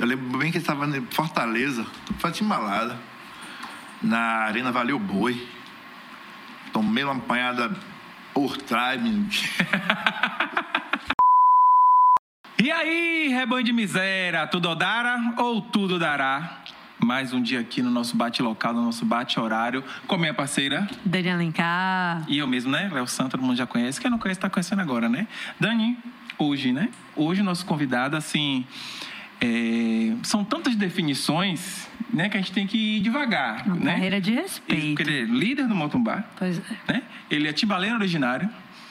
Eu lembro bem que ele estava em Fortaleza, foi timbalada, na Arena Valeu Boi. Tomei uma apanhada por trás, menino. E aí, rebanho de miséria, tudo dará ou tudo dará? Mais um dia aqui no nosso bate local, no nosso bate horário, com a minha parceira Dani Alencar. e eu mesmo, né? Léo Santos, todo mundo já conhece. Quem não conhece, tá conhecendo agora, né? Dani, hoje, né? Hoje, nosso convidado, assim. É, São tantas definições, né? Que a gente tem que ir devagar, Uma né? carreira de respeito. ele é líder do Bar, Pois é. né? Ele é timbaleiro originário,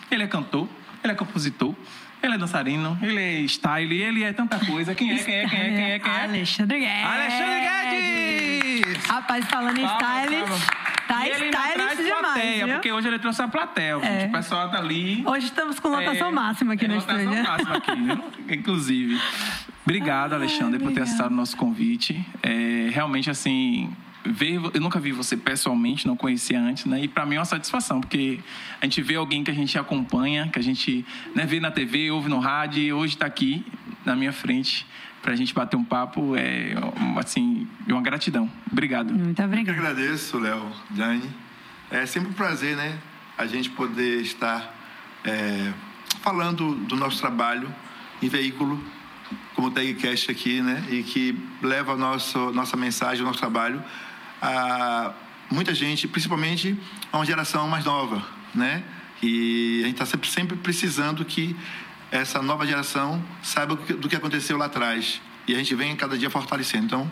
ele é cantor, ele é compositor, ele é dançarino, ele é style, ele é tanta coisa. Quem é, quem é, quem é, quem é, quem é? Alexandre Guedes. Alexandre Guedes! Rapaz, falando em palmas. Tá e ele traz demais, plateia, viu? porque hoje ele trouxe a plateia. É. O pessoal tá ali. Hoje estamos com lotação É, máxima aqui é, no lotação estúdio. máxima aqui, viu? Inclusive. Obrigado, Alexandre, por ter aceitado o nosso convite. É, realmente, assim, ver, eu nunca vi você pessoalmente, não conhecia antes, né? E para mim é uma satisfação, porque a gente vê alguém que a gente acompanha, que a gente né, vê na TV, ouve no rádio, e hoje está aqui na minha frente para a gente bater um papo, é assim, uma gratidão. Obrigado. Muito Eu que obrigada. agradeço, Léo, Dani. É sempre um prazer, né? A gente poder estar é, falando do nosso trabalho em veículo, como o Tagcast aqui, né? E que leva a nosso, nossa mensagem, o nosso trabalho a muita gente, principalmente a uma geração mais nova, né? E a gente está sempre, sempre precisando que essa nova geração saiba do que- aconteceu lá atrás. E a gente vem cada dia fortalecendo. Então,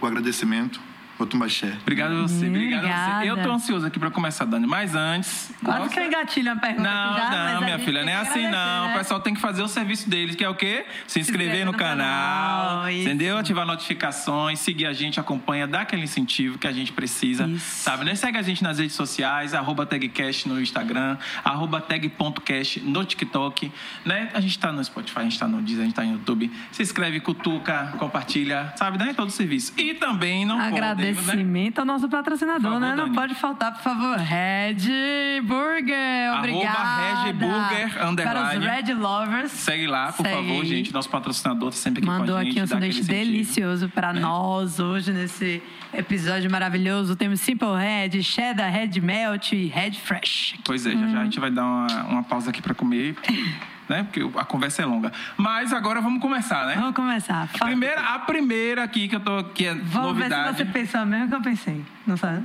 o agradecimento, o Tumbaxé. Obrigado a você, obrigado a você. Eu tô ansioso aqui para começar, Dani, mas antes. Quase nossa- que eu engatilho a pergunta Não, já, não, minha filha, não é assim não. né? O pessoal tem que fazer o serviço deles, que é o quê? Se inscrever inscrever no, no canal, canal, entendeu? Ativar notificações, seguir a gente, acompanha, dá aquele incentivo que a gente precisa, Isso. sabe? Né? Segue a gente nas redes sociais, arroba tagcast no Instagram, arroba tag.cast no TikTok, né? A gente tá no Spotify, a gente tá no Deezer, a gente tá no YouTube. Se inscreve, cutuca, compartilha, sabe? Né? Todo o serviço. E também não podemos, né? Agradecimento ao nosso patrocinador, favor, né? Não Dani. pode faltar, por favor. Red Burger. Arroba Obrigada. Red Burger, Para underline. os Red Lovers. Segue lá, por Segue favor, gente. Nosso patrocinador tá sempre aqui Mandou com a gente. aqui um sanduíche delicioso para nós hoje nesse episódio maravilhoso. Temos Simple Red, Cheddar, Red Melt e Red Fresh. Pois é, já, já a gente vai dar uma, uma pausa aqui para comer, né? Porque a conversa é longa. Mas agora vamos começar, né? Vamos começar. A primeira, a primeira aqui que eu tô que é Vamos novidade. ver se você pensou a mesma que eu pensei. Não sabe?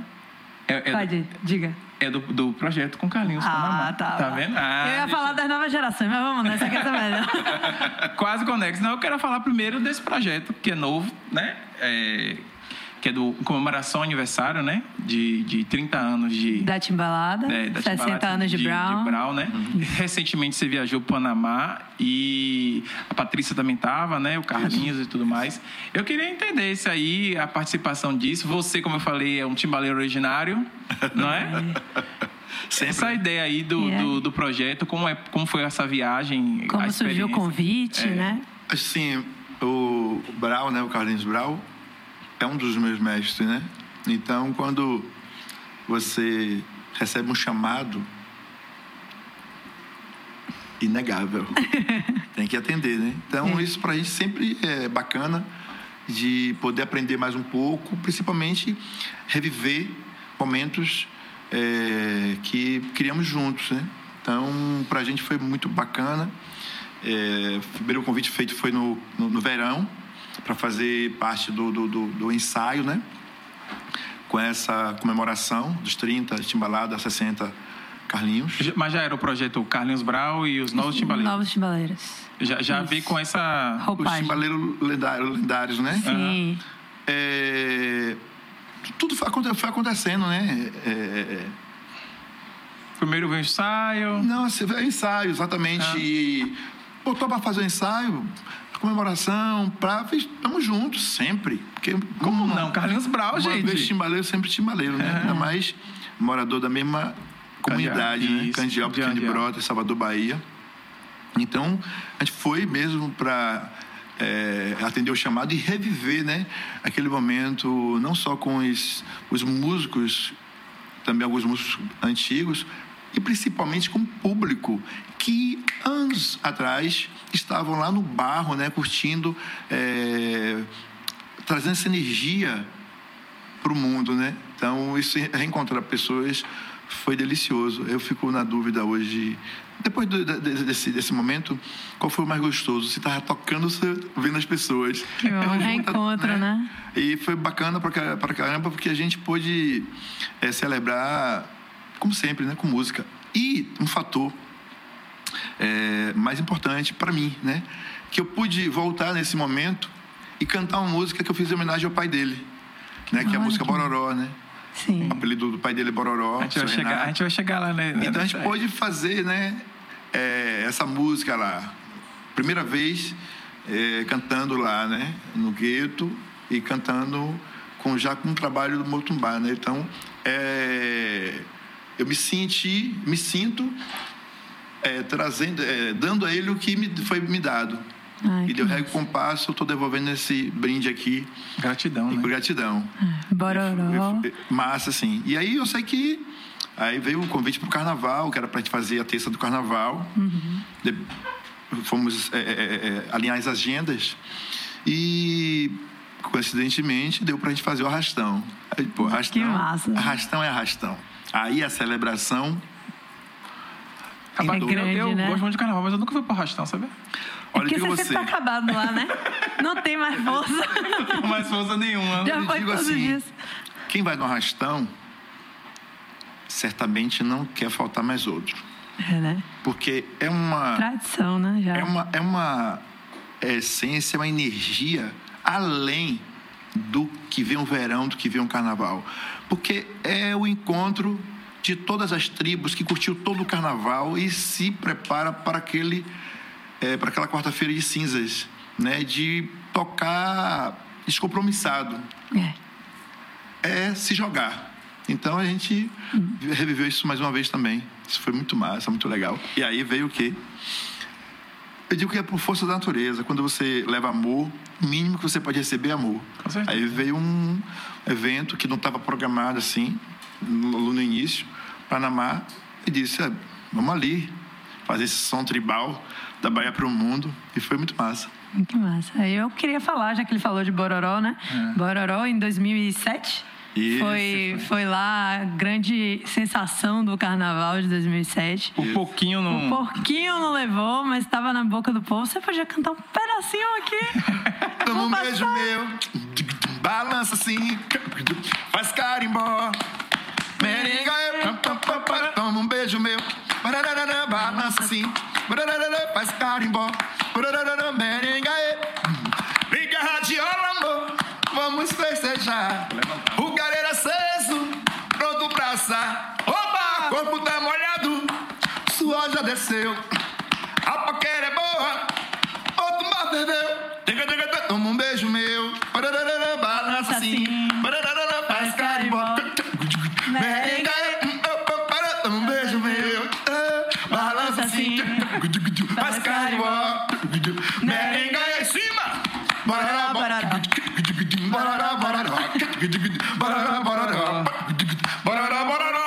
É, é Pode, do, diga. é do, do projeto com Carlinhos Panamá. Ah, tá. Tá vendo? Ah, eu ia deixa- falar das novas gerações, mas vamos nessa aqui é melhor. Quase conexo. Não, eu quero falar primeiro desse projeto, que é novo, né? É, que é do comemoração aniversário, né? De, de 30 anos de. Da Timbalada, É, da 60 Timbalada anos de, Brown. né? Recentemente você viajou para o Panamá e a Patrícia também estava, né? O Carlinhos e tudo mais. Eu queria entender isso aí, a participação disso. Você, como eu falei, é um timbaleiro originário, não é? Sempre. Essa ideia aí do, Yeah. do, do projeto, como, é, como foi essa viagem? a Como surgiu o convite, É. né? Assim, o Brau, né, o Carlinhos Brau, é um dos meus mestres, né? Então, quando você recebe um chamado inegável, tem que atender, né? Então, isso pra gente sempre é bacana de poder aprender mais um pouco, principalmente reviver momentos é, que criamos juntos, né? Então, pra gente foi muito bacana. É, o primeiro convite feito foi no, no, no verão, para fazer parte do, do, do, do ensaio, né? Com essa comemoração dos 30, Timbalada, 60, Carlinhos. Mas já era o projeto Carlinhos Brau e os Novos Timbaleiros. Novos Timbaleiros. Já, já veio com essa... Os Roupagem. timbaleiros lendários, lendários, né? Sim. É, tudo foi, aconte- foi acontecendo, né? É, é, Primeiro veio o ensaio. Não, assim, é ensaio, exatamente. Ah. E botou para fazer o ensaio, comemoração, pra. Estamos juntos sempre. Porque, Como não? Carlinhos Brau, Uma gente. vez timbaleiro, sempre timbaleiro, né? Ainda mais morador da mesma comunidade, Candial- né? Candial, de. Brota, Salvador, Bahia. Então, a gente foi mesmo para atender o chamado e reviver, né? Aquele momento, não só com os, os músicos, também alguns músicos antigos, e principalmente com o público que anos atrás estavam lá no barro, né, curtindo é, trazendo essa energia para o mundo, né? Então, isso reencontrar pessoas foi delicioso. Eu fico na dúvida hoje, depois do, desse, desse momento, qual foi o mais gostoso? Você estava tocando, você vendo as pessoas. Que bom, reencontro, né? né? E foi bacana para caramba, porque a gente pôde é, celebrar, como sempre, né? Com música. E um fator é, mais importante para mim, né? Que eu pude voltar nesse momento e cantar uma música que eu fiz em homenagem ao pai dele, né? Que é a música Bororó, né? Sim. O apelido do pai dele é Bororó. A gente, vai chegar, a gente vai chegar lá, né? Então a gente pôde fazer, né? É, essa música lá. Primeira vez é, cantando lá, né? No gueto e cantando com, já com o trabalho do Motumbá, né? Então, é, eu me senti, me sinto é, trazendo, é, dando a ele o que me foi me dado. Ai, e deu rego com passo, eu estou devolvendo esse brinde aqui. Gratidão, né? Gratidão. É, bororó. Massa, assim. E aí eu sei que aí veio o convite para o carnaval, que era para a gente fazer a terça do carnaval. Uhum. De, fomos é, é, é, alinhar as agendas e coincidentemente deu para a gente fazer o arrastão. Aí, pô, arrastão, que massa. Arrastão é arrastão. Aí a celebração Acabador. É grande, eu, eu né? gosto muito de carnaval, mas eu nunca fui pro arrastão, sabe? Olha, porque você sempre tá acabado lá, né? Não tem mais força. Não tem mais força nenhuma. Já foi todos assim, dias. Quem vai no arrastão, certamente não quer faltar mais outro. É, né? Porque é uma... Tradição, né? Já. É uma, é uma essência, uma energia além do que vem o verão, do que vem o carnaval. Porque é o encontro de todas as tribos que curtiu todo o carnaval e se prepara para aquele é, para aquela quarta-feira de cinzas, né? De tocar descompromissado. É. É se jogar. Então a gente uhum. reviveu isso mais uma vez também. Isso foi muito massa, muito legal. E aí veio o quê? Eu digo que é por força da natureza. Quando você leva amor, o mínimo que você pode receber é amor. Aí veio um evento que não estava programado assim, no, no início, Panamá, e disse: ah, vamos ali fazer esse som tribal da Bahia para o mundo. E foi muito massa. Muito massa. Eu queria falar, já que ele falou de Bororó, né? É. Bororó em 2007. Isso, foi, foi lá a grande sensação do carnaval de 2007. O pouquinho não. O pouquinho não levou, mas estava na boca do povo. Você podia cantar um pedacinho aqui. Toma um beijo meu, balança assim, faz carimbó. Merenga, toma um beijo meu, balança assim, faz carimbó. Merenga, liga a radiola, amor, vamos festejar. O galera aceso, pronto pra assar. Opa, corpo tá molhado, suor já desceu.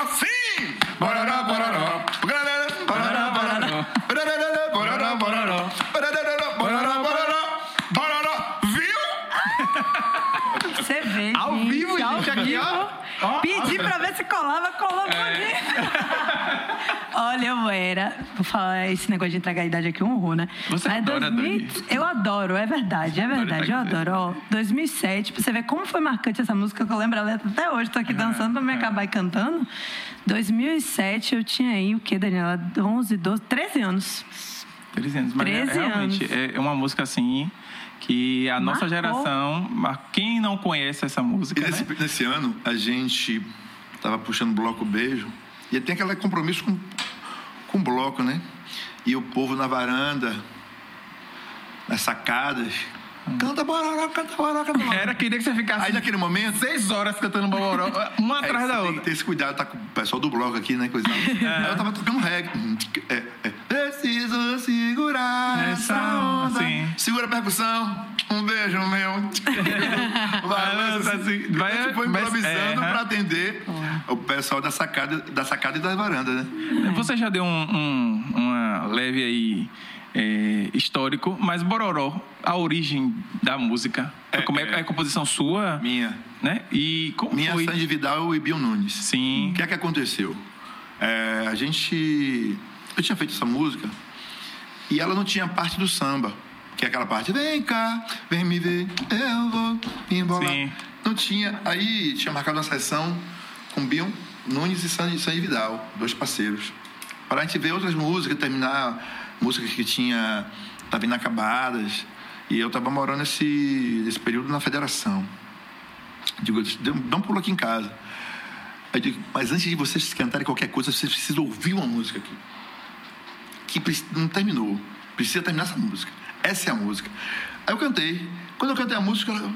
Sim, viu? Você vê, Ao gente, vivo, gente, aqui, ó. Ó, Pedi pra ver se colava, colou é. Olha, eu era. Vou falar esse negócio de entregar a idade aqui, um horror, né? Você Mas adora, 2000, Eu adoro, é verdade, é verdade. Eu adoro. Ó, 2007, pra você ver como foi marcante essa música, que eu lembro a letra até hoje. Tô aqui dançando pra me acabar e cantando. 2007, eu tinha aí o quê, Daniela? 11, 12, 13 anos. 13 anos. Mas 13 é, realmente anos. é uma música assim que a nossa Marcou. geração, quem não conhece essa música, E nesse, né? nesse ano, a gente estava puxando bloco beijo. E tem aquele compromisso com, o bloco, né? E o povo na varanda, nas sacadas. Canta bororó, canta bororó, canta bororó. Era queria que você ficasse Aí naquele momento. seis horas cantando bororó, uma atrás da tem outra. que ter esse cuidado, tá com o pessoal do bloco aqui, né? Coisa Aí eu tava tocando reggae. É, é. Preciso segurar essa onda. sim. Segura a percussão. Um beijo meu. Balança assim. Vai- a gente foi mas- improvisando é, pra atender o pessoal da sacada, da sacada e da varanda, né? Você já deu um- um- uma leve aí é, histórico, mas Bororó, a origem da música, É, como é, é. é composição sua, Minha. né? E como Minha foi? Sandy Vidal e Bill Nunes. Sim. O que é que aconteceu? É, a gente. Eu tinha feito essa música e ela não tinha parte do samba. Que é aquela parte, vem cá, vem me ver, eu vou me embolar. Sim. Não tinha. Aí tinha marcado uma sessão com Bill Nunes e Sandy, Sandy Vidal, dois parceiros. Para a gente ver outras músicas, terminar músicas que tinha. Estavam inacabadas. E eu estava morando nesse, nesse período na federação. Digo, dá um pulo aqui em casa. Aí digo, mas antes de vocês cantarem qualquer coisa, vocês precisam ouvir uma música aqui. Que não terminou. Precisa terminar essa música. Essa é a música. Aí eu cantei. Quando eu cantei a música, ela.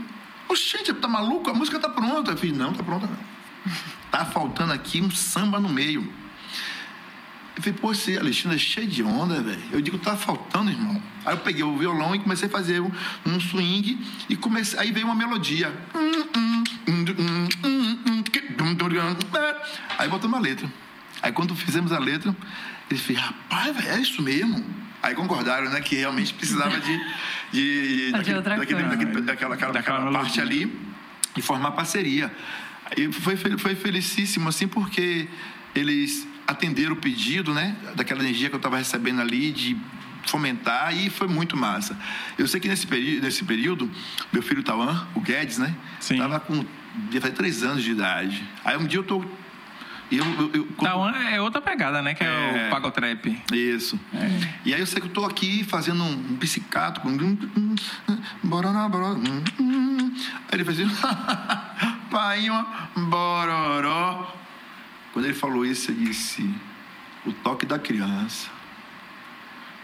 Oxente, tá maluco? A música tá pronta. Eu falei, não, tá pronta não. Tá faltando aqui um samba no meio. Eu falei, pô, esse Alexandre é cheio de onda, velho. Eu digo, tá faltando, irmão. Aí eu peguei o violão e comecei a fazer um, um swing e comecei. Aí veio uma melodia. Aí botou uma letra. Aí quando fizemos a letra, eles falaram, rapaz, velho, é isso mesmo. Aí concordaram, né, que realmente precisava de. de, outra daquele, coisa. daquele, daquela, aquela, Daquela aquela parte ali e formar parceria. E foi, foi felicíssimo, assim, porque eles atenderam o pedido, né? Daquela energia que eu estava recebendo ali, de fomentar, e foi muito massa. Eu sei que nesse, peri nesse período, meu filho Tauan, o Guedes, né? Sim. Tava com. devia fazer três anos de idade. Aí um dia eu tô. Eu, eu, eu, quando- Tawan é outra pegada, né? Que é, É. o Pagotrap. isso. E aí eu sei que eu tô aqui fazendo um psicato com. Bororó, bororó. Aí ele fez assim. Painho, bororó. Quando ele falou isso, eu disse: o toque da criança.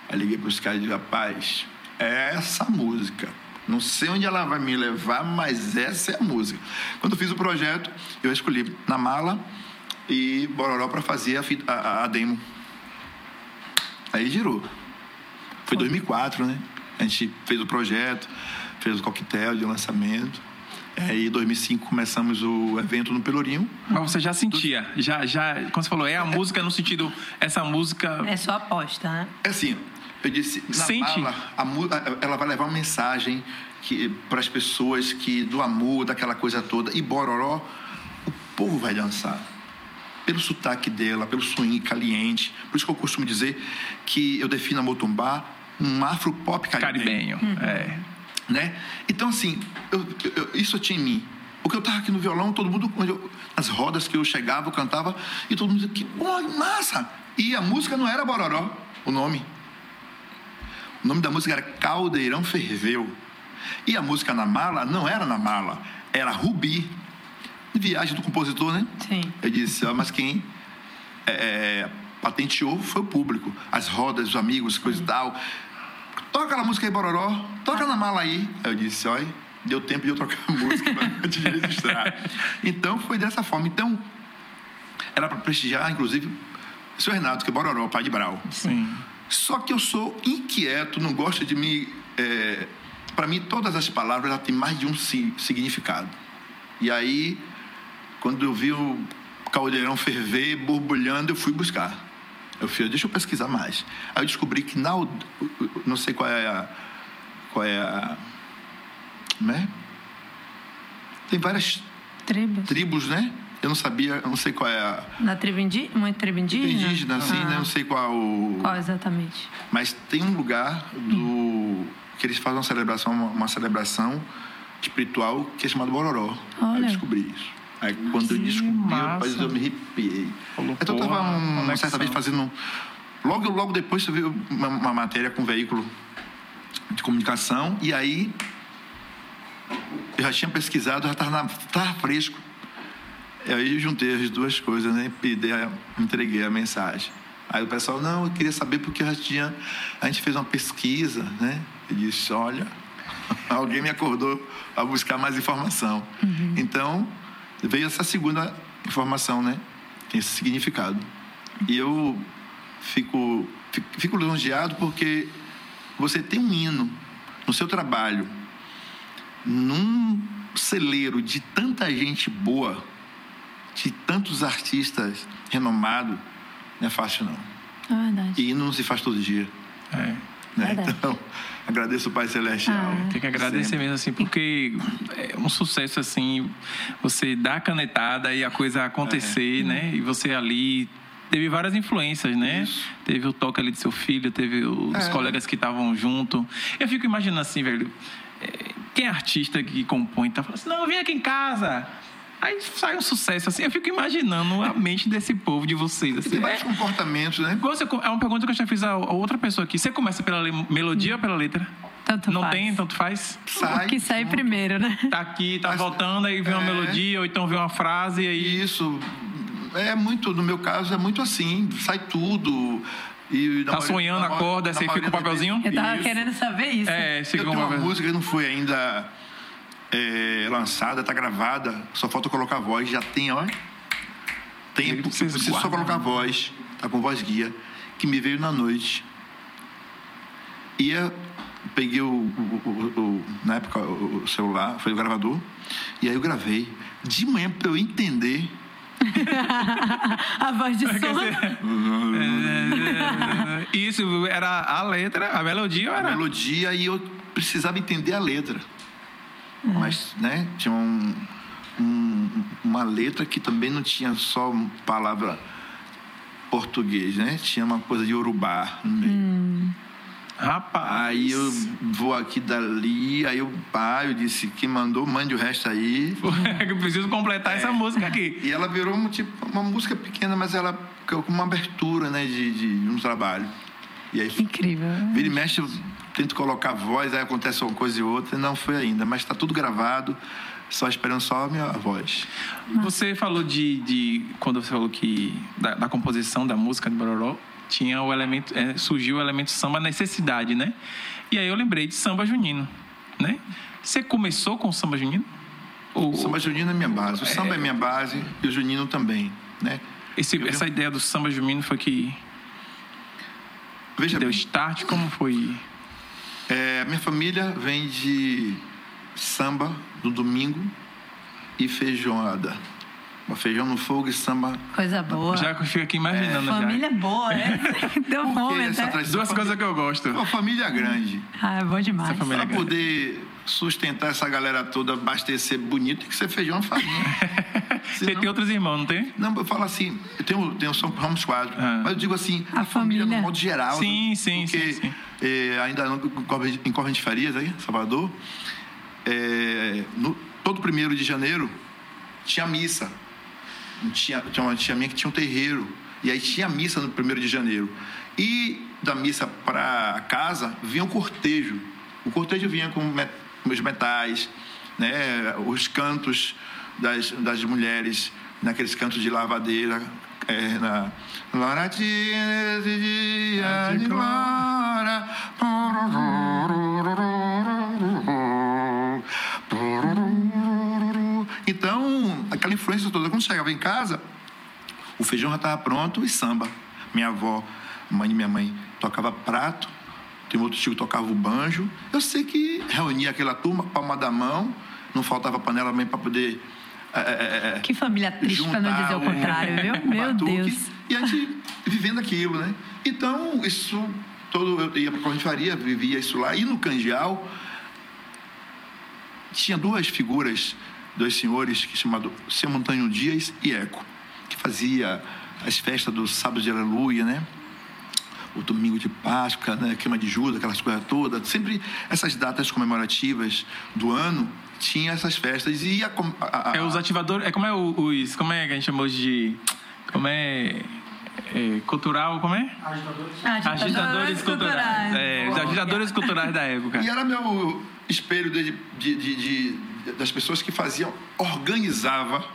Aí liguei para os caras e disse: rapaz, é essa música. Não sei onde ela vai me levar, mas essa é a música. Quando eu fiz o projeto, eu escolhi na mala e Bororó para fazer a, fita- a- a demo. Aí girou. Foi 2004, né? A gente fez o projeto, fez o coquetel de lançamento. Aí, em 2005, começamos o evento no Pelourinho. Mas você já sentia, já, já, como você falou, é a música no sentido, essa música... É só aposta, né? É assim, eu disse, na Sente. mala, a ela vai levar uma mensagem para as pessoas que do amor, daquela coisa toda. E Bororó, o povo vai dançar. Pelo sotaque dela, pelo swing caliente. Por isso que eu costumo dizer que eu defino a Motumbá um afro-pop caribenho. Caribenho, é. Né? Então, assim, eu- eu- isso eu tinha em mim. Porque eu estava aqui no violão, todo mundo, eu- nas rodas que eu chegava, eu cantava, e todo mundo dizia, que massa! E a música não era Bororó, o nome. O nome da música era Caldeirão Ferveu. E a música na mala não era na mala, era Rubi. Viagem do compositor, né? Sim. Eu disse, ó, mas quem é, patenteou foi o público. As rodas, os amigos, coisa e tal. Toca aquela música aí, Bororó. Toca na mala aí. Aí eu disse, olha, deu tempo de eu trocar a música antes de registrar. Então, foi dessa forma. Então, era para prestigiar, inclusive, o seu Renato, que é Bororó, pai de Brau. Sim. Só que eu sou inquieto, não gosto de me. É, para mim, todas as palavras têm mais de um si- significado. E aí, quando eu vi o caldeirão ferver, borbulhando, eu fui buscar. Eu fui, deixa eu pesquisar mais. Aí eu descobri que na. Não sei qual é a. Qual é a. Né? Tem várias Tribos. tribos, né? Eu não sabia, eu não sei qual é a. Na tribo indígena? Uma tribo indígena? Indígena, assim, Ah, né? Não sei qual o. Qual exatamente? Mas tem um lugar do que eles fazem uma celebração, uma, uma celebração espiritual que é chamado Bororó. Aí Olha. eu descobri isso. Aí quando eu Que descobri, massa. rapaz, eu me arrepiei. Então eu tava um- uma conexão. certa vez fazendo. Logo, logo depois você viu uma, uma matéria com um veículo de comunicação e aí eu já tinha pesquisado, já estava tava fresco. Aí eu juntei as duas coisas, né? A- entreguei a mensagem. Aí o pessoal, não, eu queria saber porque já tinha. A gente fez uma pesquisa, né? E disse, olha, alguém me acordou a buscar mais informação. Então, veio essa segunda informação, né? Tem esse significado. E eu fico, fico, fico lisonjeado porque você tem um hino no seu trabalho, num celeiro de tanta gente boa, de tantos artistas renomados, não é fácil não. É verdade. E hino não se faz todo dia. É. Né? Então, agradeço o Pai Celestial. Ah, tem que agradecer sempre. mesmo, assim, porque é um sucesso, assim, você dá a canetada e a coisa acontecer, é. né? E você ali teve várias influências, né? Isso. Teve o toque ali do seu filho, teve os é. colegas que estavam junto. Eu fico imaginando assim, velho, é, quem é artista que compõe tá falando assim, não, vem aqui em casa. Aí sai um sucesso assim. Eu fico imaginando a mente desse povo, de vocês. Assim. Tem vários é, comportamentos, né? Você, é uma pergunta que eu já fiz a outra pessoa aqui. Você começa pela melodia hum. ou pela letra? Tanto não faz. tem, tanto faz? Sai. O que sai primeiro, né? Tá aqui, tá Mas, voltando, aí vem é... uma melodia, ou então vem uma frase, aí... Isso. É muito, no meu caso, é muito assim. Sai tudo. E tá sonhando, acorda, você fica com o papelzinho? Eu tava isso. querendo saber isso. É, você eu tenho uma música que não foi ainda é, lançada, tá gravada, só falta colocar a voz, já tem, ó. Tempo, eu preciso só colocar a voz, tá com voz guia, que me veio na noite. Ia, peguei o, o, o, o na época o celular, foi o gravador, e aí eu gravei. De manhã, para eu entender a voz de som. Isso, era a letra, a melodia era? A melodia e eu precisava entender a letra. Uhum. Mas, né, tinha um, um, uma letra que também não tinha só palavra português, né? Tinha uma coisa de urubá no meio. Hum. Rapaz. Aí eu vou aqui dali, aí o pai, eu disse que mandou, mande o resto aí. eu preciso completar é. essa música aqui. E ela virou um, tipo, uma música pequena, mas ela com uma abertura, né, de, de um trabalho. E aí, Incrível. Vira e mexe, tento colocar voz, aí acontece uma coisa e outra. Não foi ainda, mas está tudo gravado, só esperando só a minha voz. Você falou de, de quando você falou que da, da composição da música de Bororó, tinha o elemento, é, surgiu o elemento samba necessidade, né? E aí eu lembrei de samba junino, né? Você começou com o samba junino? O samba junino é minha base. O samba é, é minha base e o junino também, né? Esse, essa ideia do samba junino foi que Veja deu bem. start? Como foi? É, minha família vem de samba no domingo e feijoada. Uma feijão no fogo e samba. Coisa boa. Já fico aqui imaginando. É. Família boa, né? Deu fome até. Duas família, coisas que eu gosto. Uma família grande. Ah, é bom demais. Para poder sustentar essa galera toda, abastecer bonito, tem que ser feijão e farinha. Você tem outros irmãos, não tem? Não, eu falo assim, eu tenho, tenho São Ramos Quadro, ah. mas eu digo assim, a, a família, família no modo geral. Sim, né? sim, porque, sim. sim. É, ainda em Corrente Farias, aí, Salvador, é, no, todo primeiro de janeiro tinha missa tinha, tinha uma tia minha que tinha um terreiro. E aí tinha missa no primeiro de janeiro. E da missa para casa vinha um cortejo. O cortejo vinha com os metais, né, os cantos das, das mulheres, naqueles cantos de lavadeira, é, na dia de glória. Então, aquela influência toda, quando chegava em casa, o feijão já estava pronto e samba. Minha avó, mãe de minha mãe, tocava prato, tem outro tio que tocava o banjo. Eu sei que reunia aquela turma, palma da mão, não faltava panela também para poder. É, é, que família triste, para não dizer o contrário, viu? Meu Deus. E a gente vivendo aquilo, né? Então, isso todo. Eu ia para a Corrente vivia isso lá. E no Candial, tinha duas figuras dois senhores que chamado Seu Montanho Dias e Eco, que fazia as festas do sábado de aleluia, né? O domingo de Páscoa, né? Queima de Judas, aquelas coisas todas. Sempre essas datas comemorativas do ano tinha essas festas e a, a, a, é os ativadores é como é os como é que a gente chamou de como é é, cultural, como é? Agitadores. Agitadores, agitadores culturais. culturais. É, os agitadores culturais da época. E era meu espelho de, de, de, de das pessoas que faziam, organizava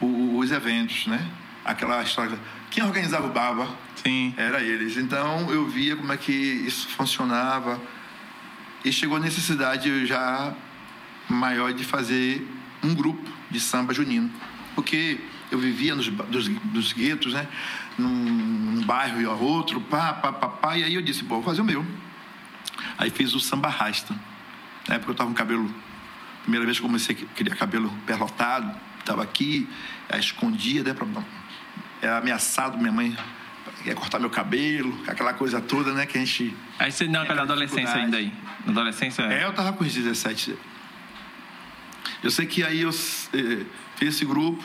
os eventos, né? Aquela história. Quem organizava o Baba? Sim. Era eles. Então eu via como é que isso funcionava e chegou a necessidade já maior de fazer um grupo de samba junino, porque eu vivia nos dos, dos guetos, né? Num, num bairro e outro, pá, pá, pá, pá, e aí eu disse, bom, vou fazer o meu. Aí fiz o samba rasta. Na época eu estava com cabelo Primeira vez que comecei, queria cabelo perlotado, estava aqui, escondia, né, era ameaçado, minha mãe quer cortar meu cabelo, aquela coisa toda, né? Que a gente. Aí você não, aquela adolescência ainda aí. Na adolescência? É, eu tava com os 17. Eu sei que aí eu eh, fiz esse grupo,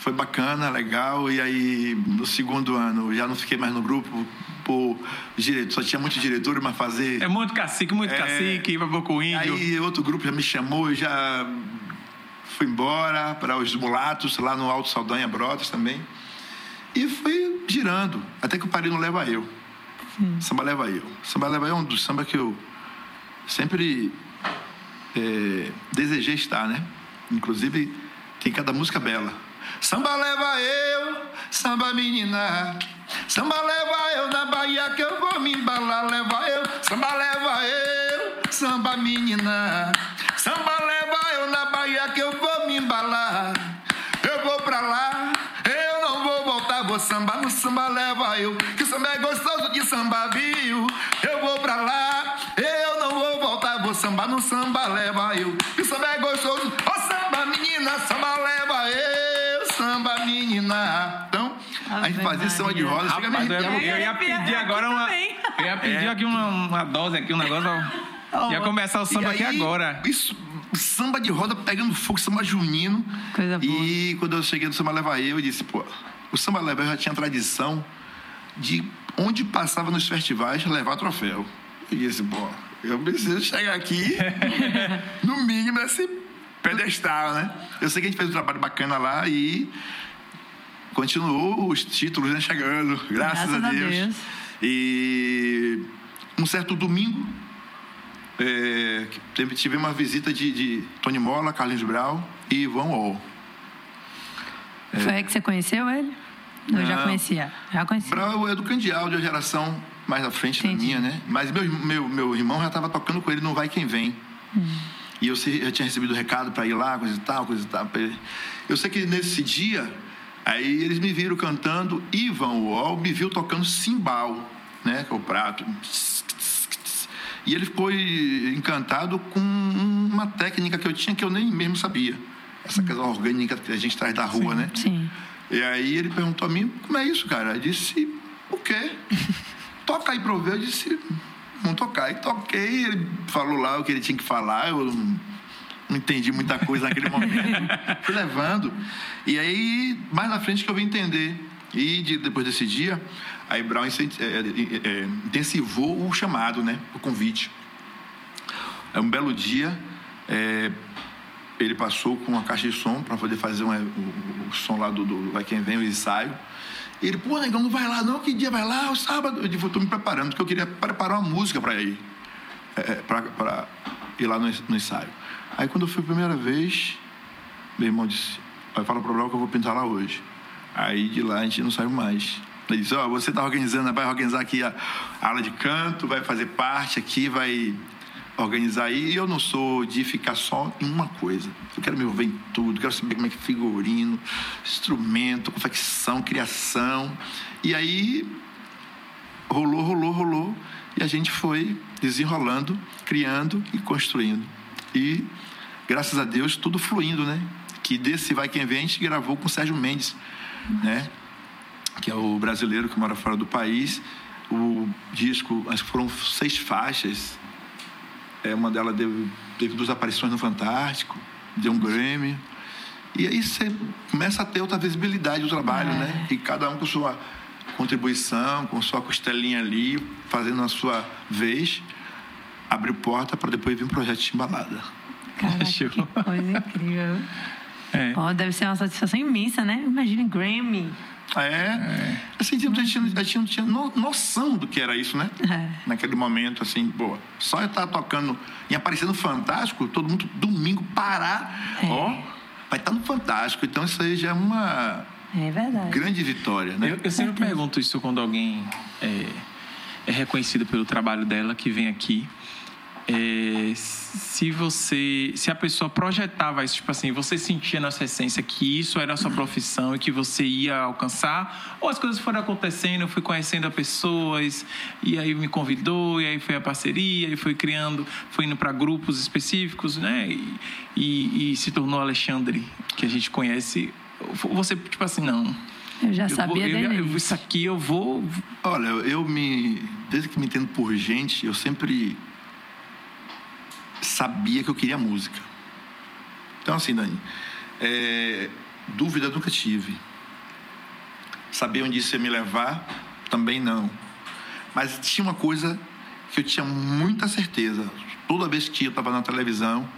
foi bacana, legal, e aí no segundo ano já não fiquei mais no grupo por diretor, só tinha muito diretor, mas fazer. É muito cacique, muito é, cacique, vai pouco índio. Aí outro grupo já me chamou, já fui embora para os mulatos, lá no Alto Saldanha Brotas também. E fui girando, até que o parei no Leva Eu. Sim. Samba Leva Eu. Samba Leva Eu é um dos samba que eu sempre é, desejei estar, né? Inclusive, tem cada música bela. Samba leva eu, samba menina. Samba leva eu na Bahia que eu vou me embalar. Leva eu, samba leva eu, samba menina. Samba leva eu na Bahia que eu vou me embalar. Eu vou pra lá, eu não vou voltar. Vou samba no samba leva eu, que samba é gostoso de samba, viu? Eu vou pra lá, eu não vou voltar. Vou samba no samba leva eu, que samba é gostoso. Ó oh, samba menina, samba leva eu, menina. Então, a gente fazia samba de rosa. Rapaz, eu, eu, ia pedir agora uma. Eu ia pedir é. aqui uma, uma dose aqui, um negócio. Ia começar o samba aí, aqui agora. Isso, samba de roda pegando fogo, samba junino. Coisa boa. E quando eu cheguei no samba leva eu, eu disse, pô, o samba leva eu já tinha tradição de onde passava nos festivais levar troféu. Eu disse, pô, eu preciso chegar aqui, no mínimo, nesse pedestal, né? Eu sei que a gente fez um trabalho bacana lá e continuou os títulos né, chegando, graças, graças a, Deus. a Deus. E um certo domingo, é, tive uma visita de, de Tony Mola, Carlinhos Brau e Ivan Wall. É. Foi aí que você conheceu ele? Eu já conhecia? Já conhecia. Brau é do Candial, de uma geração mais à frente Entendi. da minha, né? Mas meu, meu, meu irmão já estava tocando com ele no Vai Quem Vem. Hum. E eu, eu tinha recebido o recado para ir lá, coisa e tal, coisa e tal. Eu sei que nesse dia, aí eles me viram cantando, Ivan Wall me viu tocando cimbal, né? Que é o prato. E ele ficou encantado com uma técnica que eu tinha que eu nem mesmo sabia. Essa coisa orgânica que a gente traz da rua, sim, né? Sim. E aí ele perguntou a mim, como é isso, cara? Eu disse, o quê? Toca aí pra eu ver. Eu disse, vamos tocar. E toquei, ele falou lá o que ele tinha que falar, eu não entendi muita coisa naquele momento. Fui levando. E aí, mais na frente que eu vim entender. E de, depois desse dia, Aí Brown é, é, é, intensivou o chamado, né? O convite. É um belo dia, é, ele passou com uma caixa de som para poder fazer um, o, o, som lá do, do Vai Quem Vem, o ensaio. E ele, pô, negão, não vai lá não, que dia vai lá? O sábado. Eu digo, estou me preparando, porque eu queria preparar uma música para ir, é, para ir lá no, no, ensaio. Aí quando eu fui a primeira vez, meu irmão disse, vai falar para o que eu vou pintar lá hoje. Aí de lá a gente não saiu mais. Ele disse, ó, oh, você está organizando, vai organizar aqui a, aula de canto, vai fazer parte aqui, vai organizar aí. E eu não sou de ficar só em uma coisa. Eu quero me envolver em tudo, quero saber como é que é figurino, instrumento, confecção, criação. E aí rolou, rolou, rolou. E a gente foi desenrolando, criando e construindo. E, graças a Deus, tudo fluindo, né? Que desse Vai Quem Vem a gente gravou com o Sérgio Mendes, né? que é o brasileiro que mora fora do país. O disco, acho que foram seis faixas. É, uma delas teve, teve duas aparições no Fantástico, deu um Grammy. E aí você começa a ter outra visibilidade do trabalho, é. né? E cada um com sua contribuição, com sua costelinha ali, fazendo a sua vez, abriu porta para depois vir um projeto de embalada. Cara, que coisa incrível. É. Pô, deve ser uma satisfação imensa, né? Imagina Grammy. É. é. Assim, tipo, a, gente, a gente não tinha noção do que era isso, né? É. Naquele momento, assim, boa. Só estar tapando tocando e aparecendo fantástico, todo mundo domingo parar. É. Ó, vai estar no Fantástico. Então isso aí já é uma é verdade. grande vitória, né? Eu, eu sempre pergunto isso quando alguém é, é reconhecido pelo trabalho dela, que vem aqui é, se você, se a pessoa projetava isso, tipo assim, você sentia na sua essência que isso era a sua profissão e que você ia alcançar, ou as coisas foram acontecendo, eu fui conhecendo as pessoas e aí me convidou e aí foi a parceria e foi criando, foi indo para grupos específicos, né? E, e, e se tornou Alexandre, que a gente conhece. Você tipo assim, não, Eu já sabia eu, dele. eu, Isso aqui eu vou. Olha, eu me. Desde que me entendo por gente, eu sempre sabia que eu queria música. Então, assim, Dani, é, dúvida nunca tive. Saber onde isso ia me levar, também não. Mas tinha uma coisa que eu tinha muita certeza. Toda vez que eu estava na televisão,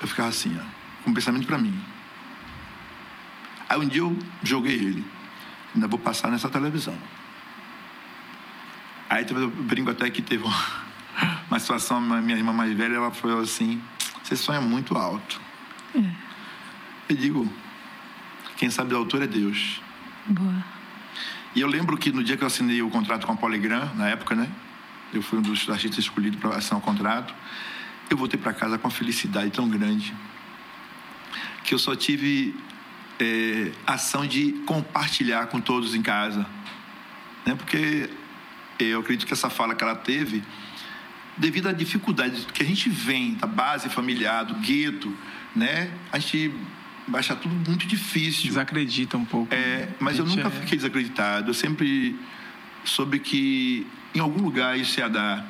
eu ficava assim, ó, com um pensamento para mim. Aí um dia eu joguei ele. Ainda vou passar nessa televisão. Aí eu brinco até que teve uma, uma situação, minha irmã mais velha, ela falou assim, você sonha muito alto. É. Eu digo, quem sabe da altura é Deus. Boa. E eu lembro que no dia que eu assinei o contrato com a Polygram, na época, né? Eu fui um dos artistas escolhidos para assinar o contrato. Eu voltei para casa com uma felicidade tão grande que eu só tive é, ação de compartilhar com todos em casa. Né? Porque eu acredito que essa fala que ela teve, devido à dificuldade que a gente vem da base familiar, do gueto, né? A gente vai achar tudo muito difícil. Desacredita um pouco. É, mas eu nunca é... fiquei desacreditado. Eu sempre soube que em algum lugar isso ia dar.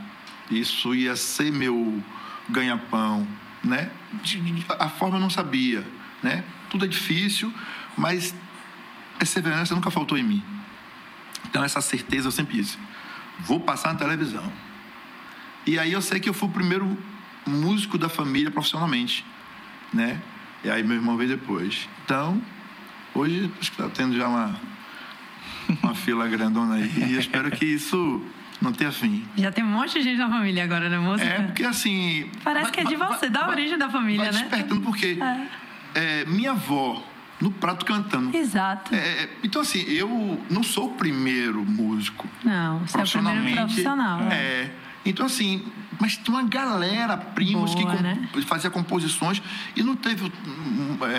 Isso ia ser meu ganha-pão, né? A forma eu não sabia, né? Tudo é difícil, mas perseverança nunca faltou em mim. Então essa certeza eu sempre disse, vou passar na televisão. E aí eu sei que eu fui o primeiro músico da família profissionalmente, né? E aí meu irmão veio depois. Então, hoje acho que está tendo já uma, uma fila grandona aí. E eu espero que isso não tenha fim. Já tem um monte de gente na família agora, né, música? É, porque assim. Parece vai, que é de você, vai, da origem da família, vai né? Despertando, porque é. É, minha avó, no prato cantando. Exato. É, então, assim, eu não sou o primeiro músico. Não, você é o primeiro profissional. É. é. Então, assim, mas tem uma galera, primos, Boa, que né? fazia composições e não teve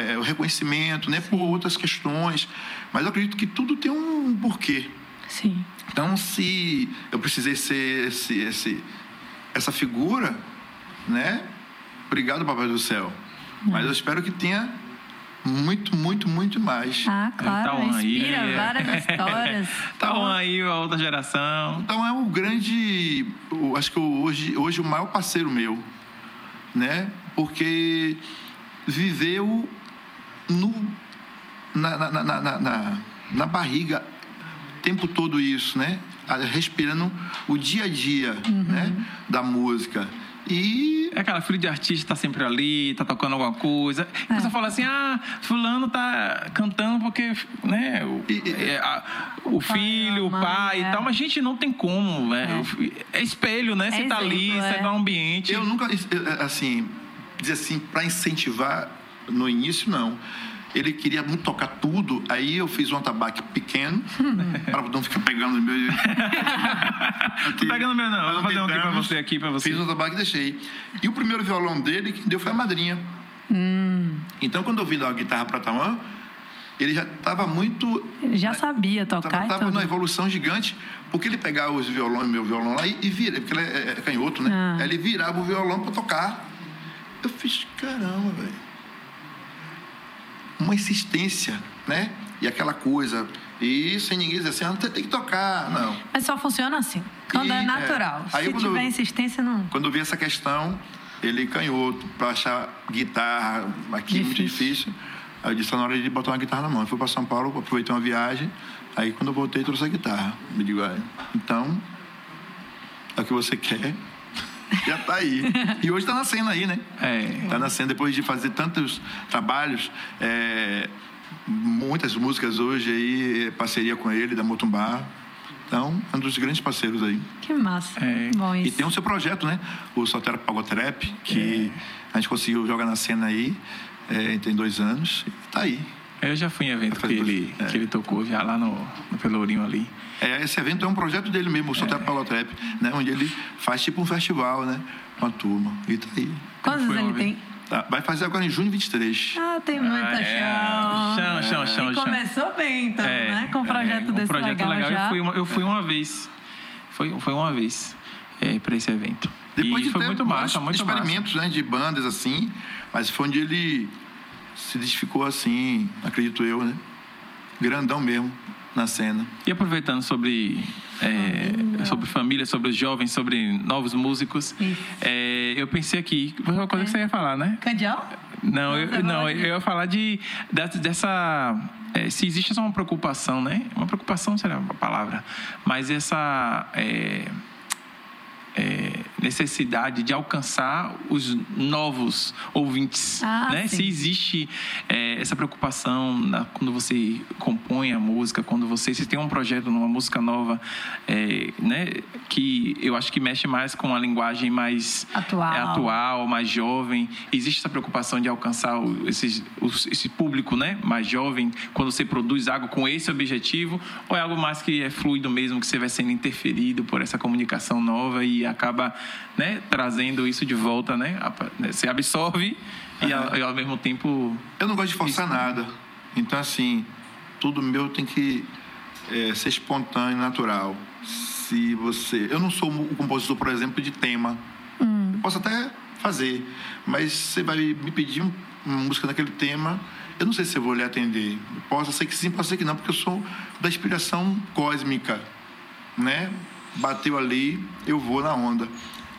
é, o reconhecimento, né? Sim. Por outras questões. Mas eu acredito que tudo tem um porquê. Sim. Então, se eu precisei ser esse, esse, essa figura, né? Obrigado, Papai do Céu. Mas eu espero que tenha muito, muito, muito mais. Ah, claro, então, inspira aí, várias histórias. Então aí a outra geração. Então é o grande, eu acho que hoje, hoje o maior parceiro meu, né? Porque viveu no, na, na, na, na, na barriga o tempo todo isso, né? Respirando o dia a dia uhum. né? da música. E. É aquela filho de artista tá sempre ali, tá tocando alguma coisa. É. Você fala assim, ah, fulano tá cantando porque, né, o, e, é, a, o filho, o pai é. e tal, mas a gente não tem como, né? É, é espelho, né? Você é tá exemplo, ali, você tá no ambiente. Eu nunca, assim, dizer assim, para incentivar no início, não ele queria muito tocar tudo, aí eu fiz um atabaque pequeno, para não ficar pegando meu. aqui, pegando meu não, eu vou fazer um aqui para você aqui para você. Fiz um atabaque e deixei. E o primeiro violão dele que deu foi a madrinha. Hum. Então quando eu vi dar a guitarra para Tauan, ele já estava muito. Ele já sabia tocar. Estava numa evolução gigante, porque ele pegava os violões, meu violão lá e, e vira, porque ele é, é canhoto, né? Ah. Ele virava o violão para tocar. Eu fiz, caramba, velho uma insistência, né? E aquela coisa. E sem ninguém dizer assim, ah, tem que tocar, não. Mas só funciona assim, quando é e, é natural. É, Se tiver eu, insistência, não. Quando eu vi essa questão, ele canhoto, para achar guitarra aqui difícil. muito difícil. Aí eu disse, tá na hora de botar uma guitarra na mão. Eu fui para São Paulo, aproveitei uma viagem. Aí quando eu voltei, trouxe a guitarra. Me digo, ah, então, é o que você quer, já está aí. E hoje está nascendo aí, né? É. Está nascendo depois de fazer tantos trabalhos. É, muitas músicas hoje aí, parceria com ele, da Motumbá. Então, é um dos grandes parceiros aí. Que massa. É. Bom isso. E tem o seu projeto, né? O Soltero Pagotrap, que é. a gente conseguiu jogar na cena aí, é, tem dois anos, e tá aí. Eu já fui em evento que ele, é. que ele tocou, já lá no, no Pelourinho ali. É, esse evento é um projeto dele mesmo, o Solteiro é. Paulo Trap, né? Onde ele faz tipo um festival, né? Com a turma. E tá aí. Quantos anos ele tem? Tá, vai fazer agora em junho 23. Ah, tem muita ah, é. chão. Chão, chão, chão. E começou bem, então, é, né? Com um projeto é, desse um projeto legal, legal já. Eu fui uma, eu fui uma vez. Foi, foi uma vez é, para esse evento. Depois e de foi muito massa, muito experimentos massa. Né, de bandas assim, mas foi onde ele se identificou assim, acredito eu, né? grandão mesmo na cena. E aproveitando sobre é, sobre família, sobre os jovens, sobre novos músicos, é, eu pensei aqui, uma coisa que você ia falar, né? Candial? Não, eu, não, eu ia falar de dessa é, se existe essa uma preocupação, né? Uma preocupação seria a palavra, mas essa é, é, necessidade de alcançar os novos ouvintes, Ah, né? sim. Se existe é, essa preocupação na- quando você compõe a música, quando você se tem um projeto numa música nova, é, né? Que eu acho que mexe mais com a linguagem mais Atual. é, atual, mais jovem. Existe essa preocupação de alcançar o- esses, os- esse público, né? Mais jovem, quando você produz algo com esse objetivo, ou é algo mais que é fluido mesmo, que você vai sendo interferido por essa comunicação nova e acaba, né? Trazendo isso de volta, né? A- né, Você absorve e, ao, e ao mesmo tempo Eu não gosto de forçar nada. Então, assim, tudo meu tem que é, ser espontâneo, natural. Se você. Eu não sou um compositor, por exemplo, de tema. Eu posso até fazer, mas você vai me pedir um- uma música daquele tema. Eu não sei se eu vou lhe atender. Posso ser que sim, pode ser que não, porque eu sou da inspiração cósmica, né? Bateu ali, eu vou na onda.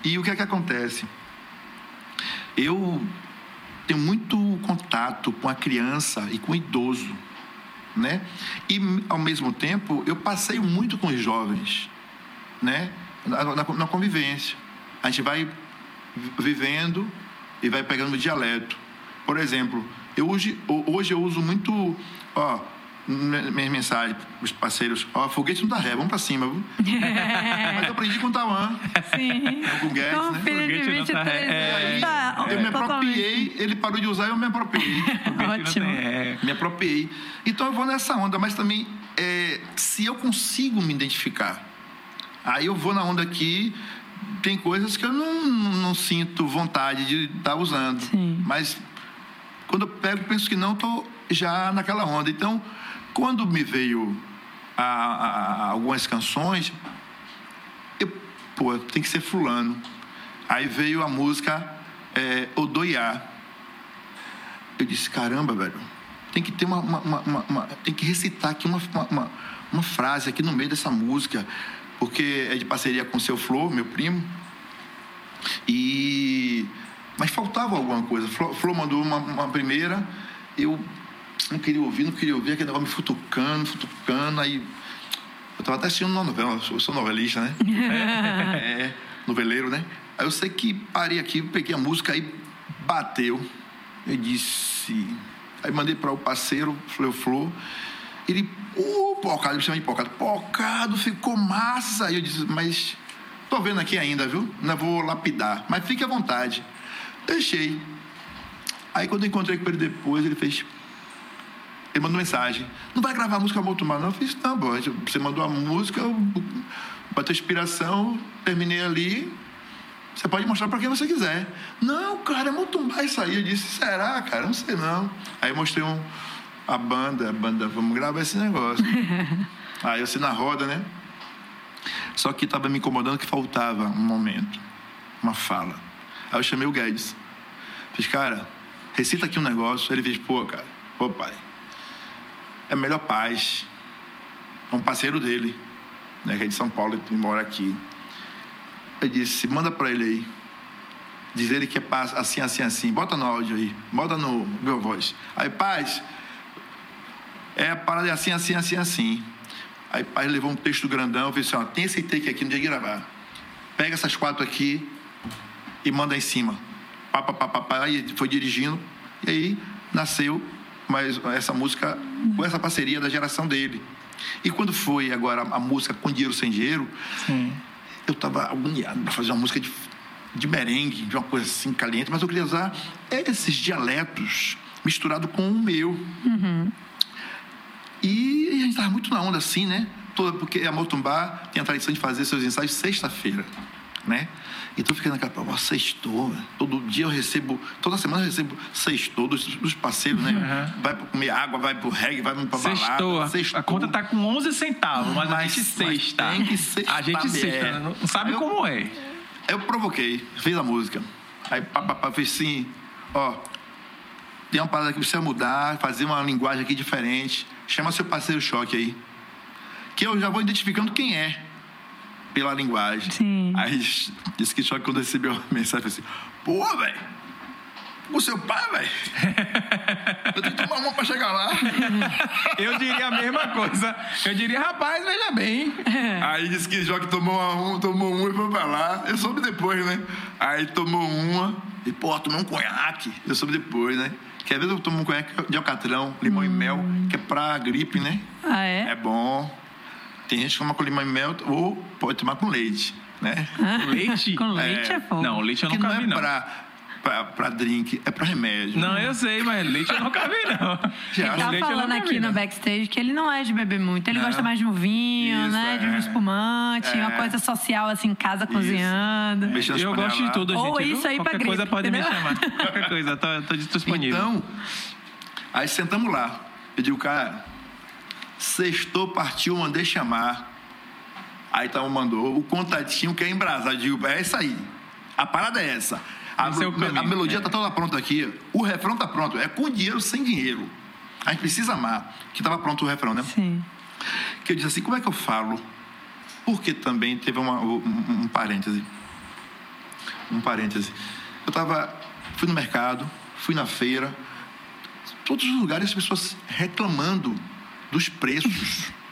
E o que é que acontece? Eu tenho muito contato com a criança e com o idoso, né? E ao mesmo tempo eu passeio muito com os jovens, né? Na, na- na convivência, a gente vai vivendo e vai pegando o dialeto. Por exemplo, eu hoje, hoje eu uso muito, ó, mi- minhas mensagens os parceiros, ó, foguete não dá ré, vamos pra cima, viu? Mas eu aprendi com o Tauan, Sim. com o Guedes, Com um né? de Foguete não 23 tá- é, anos. Tá, Eu me totalmente. apropriei, ele parou de usar, eu me apropriei. Ótimo. É, me apropriei. Então eu vou nessa onda, mas também é, se eu consigo me identificar, aí eu vou na onda aqui. Tem coisas que eu não, não sinto vontade de estar usando. Sim. Mas quando eu pego, penso que não, estou já naquela onda. Então, quando me veio a, a- algumas canções, eu, pô, tem que ser fulano. Aí veio a música é, Odoiá. Eu disse, caramba, velho, tem que ter uma, uma- uma- uma- tem que recitar aqui uma- uma frase aqui no meio dessa música, porque é de parceria com o seu Flor, meu primo. E mas faltava alguma coisa. Flor, Flor mandou uma, uma primeira, eu não queria ouvir, não queria ouvir, aquele negócio me futucando, futucando, aí eu estava até assistindo uma novela, eu sou, novelista, né? é, noveleiro, né? Aí eu sei que parei aqui, peguei a música, aí bateu. Eu disse. Aí mandei para o parceiro, falei, o Flor. Ele, ô, pocado, ele me chama de pocado. Pocado, ficou massa. Aí eu disse, mas tô vendo aqui ainda, viu? Não vou lapidar, mas fique à vontade. Deixei. Aí quando eu encontrei com ele depois, ele fez. Ele mandou mensagem. Não vai gravar a música Moltumar, não? Eu fiz, não, bom, você mandou a música, eu bateu inspiração, terminei ali. Você pode mostrar para quem você quiser. Não, cara, é Moltumbar isso aí. Eu disse, será, cara? Não sei não. Aí eu mostrei um, a banda, a banda, vamos gravar esse negócio. aí eu sei na roda, né? Só que estava me incomodando que faltava um momento, uma fala. Aí eu chamei o Guedes. Fiz, cara, recita aqui um negócio. Ele fez, pô, cara, pô, pai, é melhor paz. É um parceiro dele, né, que é de São Paulo, ele mora aqui. Eu disse, manda para ele aí. Diz ele que é paz, assim, assim, assim. Bota no áudio aí, bota no meu voz. Aí, paz, é a parada é assim, assim, assim, assim. Aí o pai levou um texto grandão, fez assim, ó, tem esse take aqui no dia de gravar. Pega essas quatro aqui e manda em cima. Pá, pá, pá, pá, pá, e foi dirigindo. E aí nasceu mais essa música com essa parceria da geração dele. E quando foi agora a música Com Dinheiro Sem Dinheiro, eu estava agoniado para fazer uma música de, de merengue, de uma coisa assim caliente, mas eu queria usar esses dialetos misturado com o meu. E a gente estava muito na onda assim, né? Toda, porque a Motumbá tem a tradição de fazer seus ensaios sexta-feira, né? Então eu fiquei naquela, pô, sextou, né? todo dia eu recebo, toda semana eu recebo sextou dos, dos parceiros, né? Vai para comer água, vai pro reggae, vai pra Sextou. balada. A- A conta tá com 11 centavos, mas, a Mas- gente mas sexta. tem que sextar, A gente sexta, é. não sabe eu- como é. Eu provoquei, fiz a música. Aí papapá fez assim, ó, tem uma parada que precisa mudar, fazer uma linguagem aqui diferente. chama seu parceiro choque aí. Que eu já vou identificando quem é pela linguagem. Sim. Aí disse que choque quando recebeu a mensagem assim: Pô, velho. O seu pai, velho. Eu tenho que tomar uma pra chegar lá. Eu diria a mesma coisa. Eu diria, rapaz, veja bem. Aí disse que Joque tomou uma, um, tomou uma e foi pra lá. Eu soube depois, né? Aí tomou uma e, pô, tomou um conhaque. Eu soube depois, né? Que às vezes eu tomo um conhaque de alcatrão, limão e mel, que é pra gripe, né? Ah, É é? bom. Tem gente que toma com limão e mel ou pode tomar com leite, né? Leite? Com leite é, fogo. Não, leite eu que nunca não vi, é não. pra, pra, pra drink, é pra remédio. Não, eu sei, mas leite eu nunca vi, não. Já. Ele tava falando aqui vi, no não. backstage que ele não é de beber muito. Ele Não. gosta mais de um vinho, Isso, né? De um é. espumante, É. uma coisa social, assim, em casa cozinhando. Mexendo Eu gosto de panelas. tudo, gente. Ou viu? isso aí pra Qualquer gripe, coisa pode me entendeu? chamar. Qualquer coisa, tô, tô disponível. Então, aí sentamos lá. Eu digo, cara, sextou, partiu, mandei chamar. Aí então mandou o contatinho que é embrasado. Digo, é isso aí. A parada é essa. A, é o me- a caminho, melodia é. tá toda pronta aqui. O refrão tá pronto. É com dinheiro, sem dinheiro. A gente precisa amar. Que tava pronto o refrão, né? Sim. que eu disse assim, como é que eu falo? Porque também teve uma- um, um parêntese. Um parêntese. Eu tava, fui no mercado, fui na feira, todos os lugares as pessoas reclamando dos preços.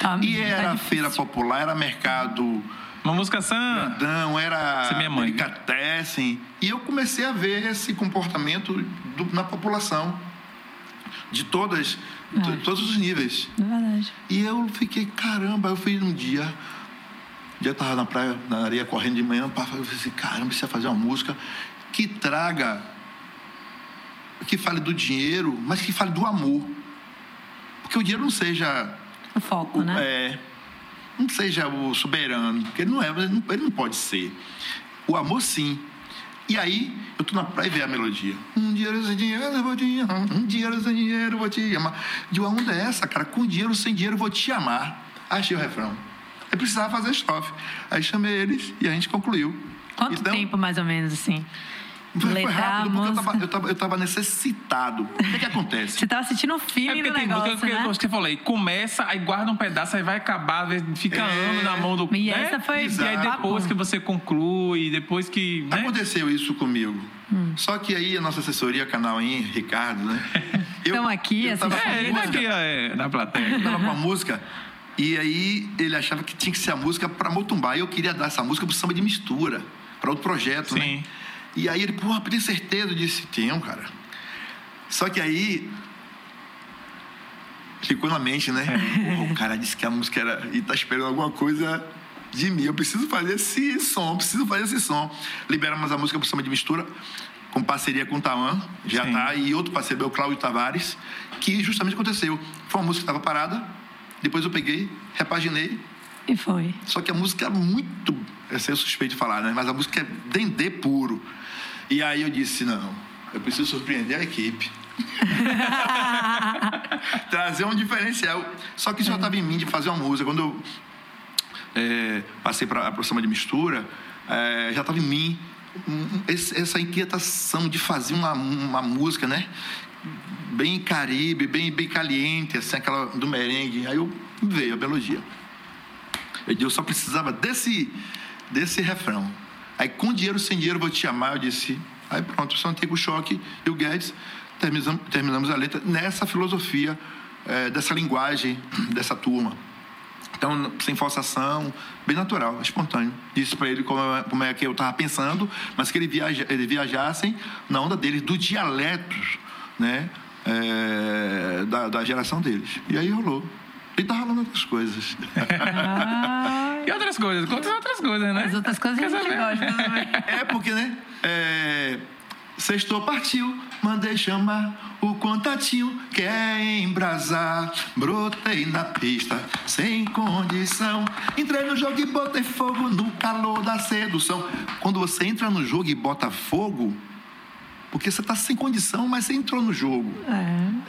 Tá, E tá era difícil. feira popular, era mercado Uma música sã. grandão, era Essa é minha mãe, delicatessen. E eu comecei a ver esse comportamento do- na população. De todas, É. de todos os níveis. É verdade. E eu fiquei, caramba, eu fui num dia. Um dia eu tava na praia, na areia, correndo de manhã, eu falei assim, caramba, precisa fazer uma música que traga, que fale do dinheiro, mas que fale do amor. Porque o dinheiro não seja O foco, né? é, não seja o soberano, porque ele não é, ele não, ele não pode ser. O amor sim. E aí, eu tô na praia e vejo a melodia. Um dinheiro sem dinheiro eu vou te amar. Um dinheiro sem dinheiro eu vou te amar. De uma onda é essa, cara? Com dinheiro sem dinheiro eu vou te amar. Achei o refrão. Eu precisava fazer estrofe. Aí chamei eles e a gente concluiu. Quanto Então, tempo, mais ou menos, assim? Foi, rápido porque eu tava, eu, tava, eu tava necessitado. O que, que acontece? Você tava sentindo o É feeling porque do negócio, música que né? você falou aí, começa, aí guarda um pedaço, aí vai acabar, fica É. ano na mão do. E né? essa foi E aí depois que você conclui, depois que. Né? Aconteceu isso comigo. Hum. Só que aí a nossa assessoria, canal em Ricardo, né? Eu, Estão aqui eu tava assistindo. É, ele tá música, aqui é, na plateia. eu tava com a música e aí ele achava que tinha que ser a música para Motumbá. E eu queria dar essa música pro samba de mistura, para outro projeto, Sim. né? E aí ele, porra, tem certeza? Eu disse, tenho, cara. Só que aí ficou na mente, né? Porra, o cara disse que a música era. e tá esperando alguma coisa de mim. Eu preciso fazer esse som, preciso fazer esse som. Liberamos a música pro samba de mistura, com parceria com o Tawan, já Sim. tá, e outro parceiro, é o Cláudio Tavares, que justamente aconteceu. Foi uma música que estava parada, depois eu peguei, repaginei, E foi. só que a música é muito. Eu sei, eu suspeito de falar, né? Mas a música é dendê puro. E aí eu disse: não, eu preciso surpreender a equipe. Trazer um diferencial. Só que isso já estava em mim de fazer uma música. Quando eu é, passei para a samba de mistura, é, já estava em mim esse- essa inquietação de fazer uma, uma música, né? Bem caribe, bem, bem caliente, assim, aquela do merengue. Aí eu veio a melodia. Eu só precisava desse, desse refrão. Aí, com dinheiro, sem dinheiro, eu vou te chamar. Eu disse, aí pronto, o Choque e o Guedes, terminamos, terminamos a letra nessa filosofia, eh, dessa linguagem dessa turma. Então, sem forçação, bem natural, espontâneo. Disse para ele como é, como é que eu estava pensando, mas que ele viaja, eles viajassem na onda deles, do dialeto, né? eh, da, da geração deles. E aí rolou. E tá rolando outras coisas. Ah, E outras coisas, quantas outras coisas, né? as outras coisas a Quer gente saber? gosta também. É porque, né? É... Sextou partiu, mandei chamar o contatinho, quer embrasar. Brotei na pista, sem condição. Entrei no jogo e botei fogo no calor da sedução. Quando você entra no jogo e bota fogo, porque você tá sem condição, mas você entrou no jogo.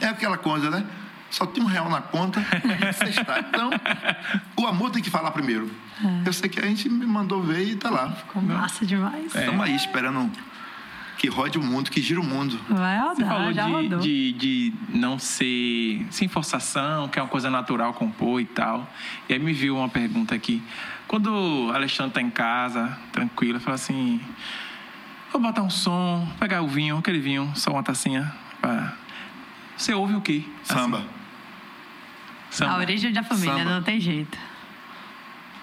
É. É aquela coisa, né? Só tem um real na conta, você está. Então, o amor tem que falar primeiro. Eu sei que a gente me mandou ver e tá lá. Ficou massa demais. É. Estamos aí esperando que rode o mundo, que gira o mundo. Vai rodar, Você falou já de, rodou. de, de não ser sem forçação, que é uma coisa natural compor e tal. E aí me viu uma pergunta aqui. Quando o Alexandre tá em casa, tranquilo, fala assim: vou botar um som, pegar o vinho, aquele vinho, só uma tacinha. pá. Você ouve o quê? Assim, Samba. A origem da família, Samba. não tem jeito.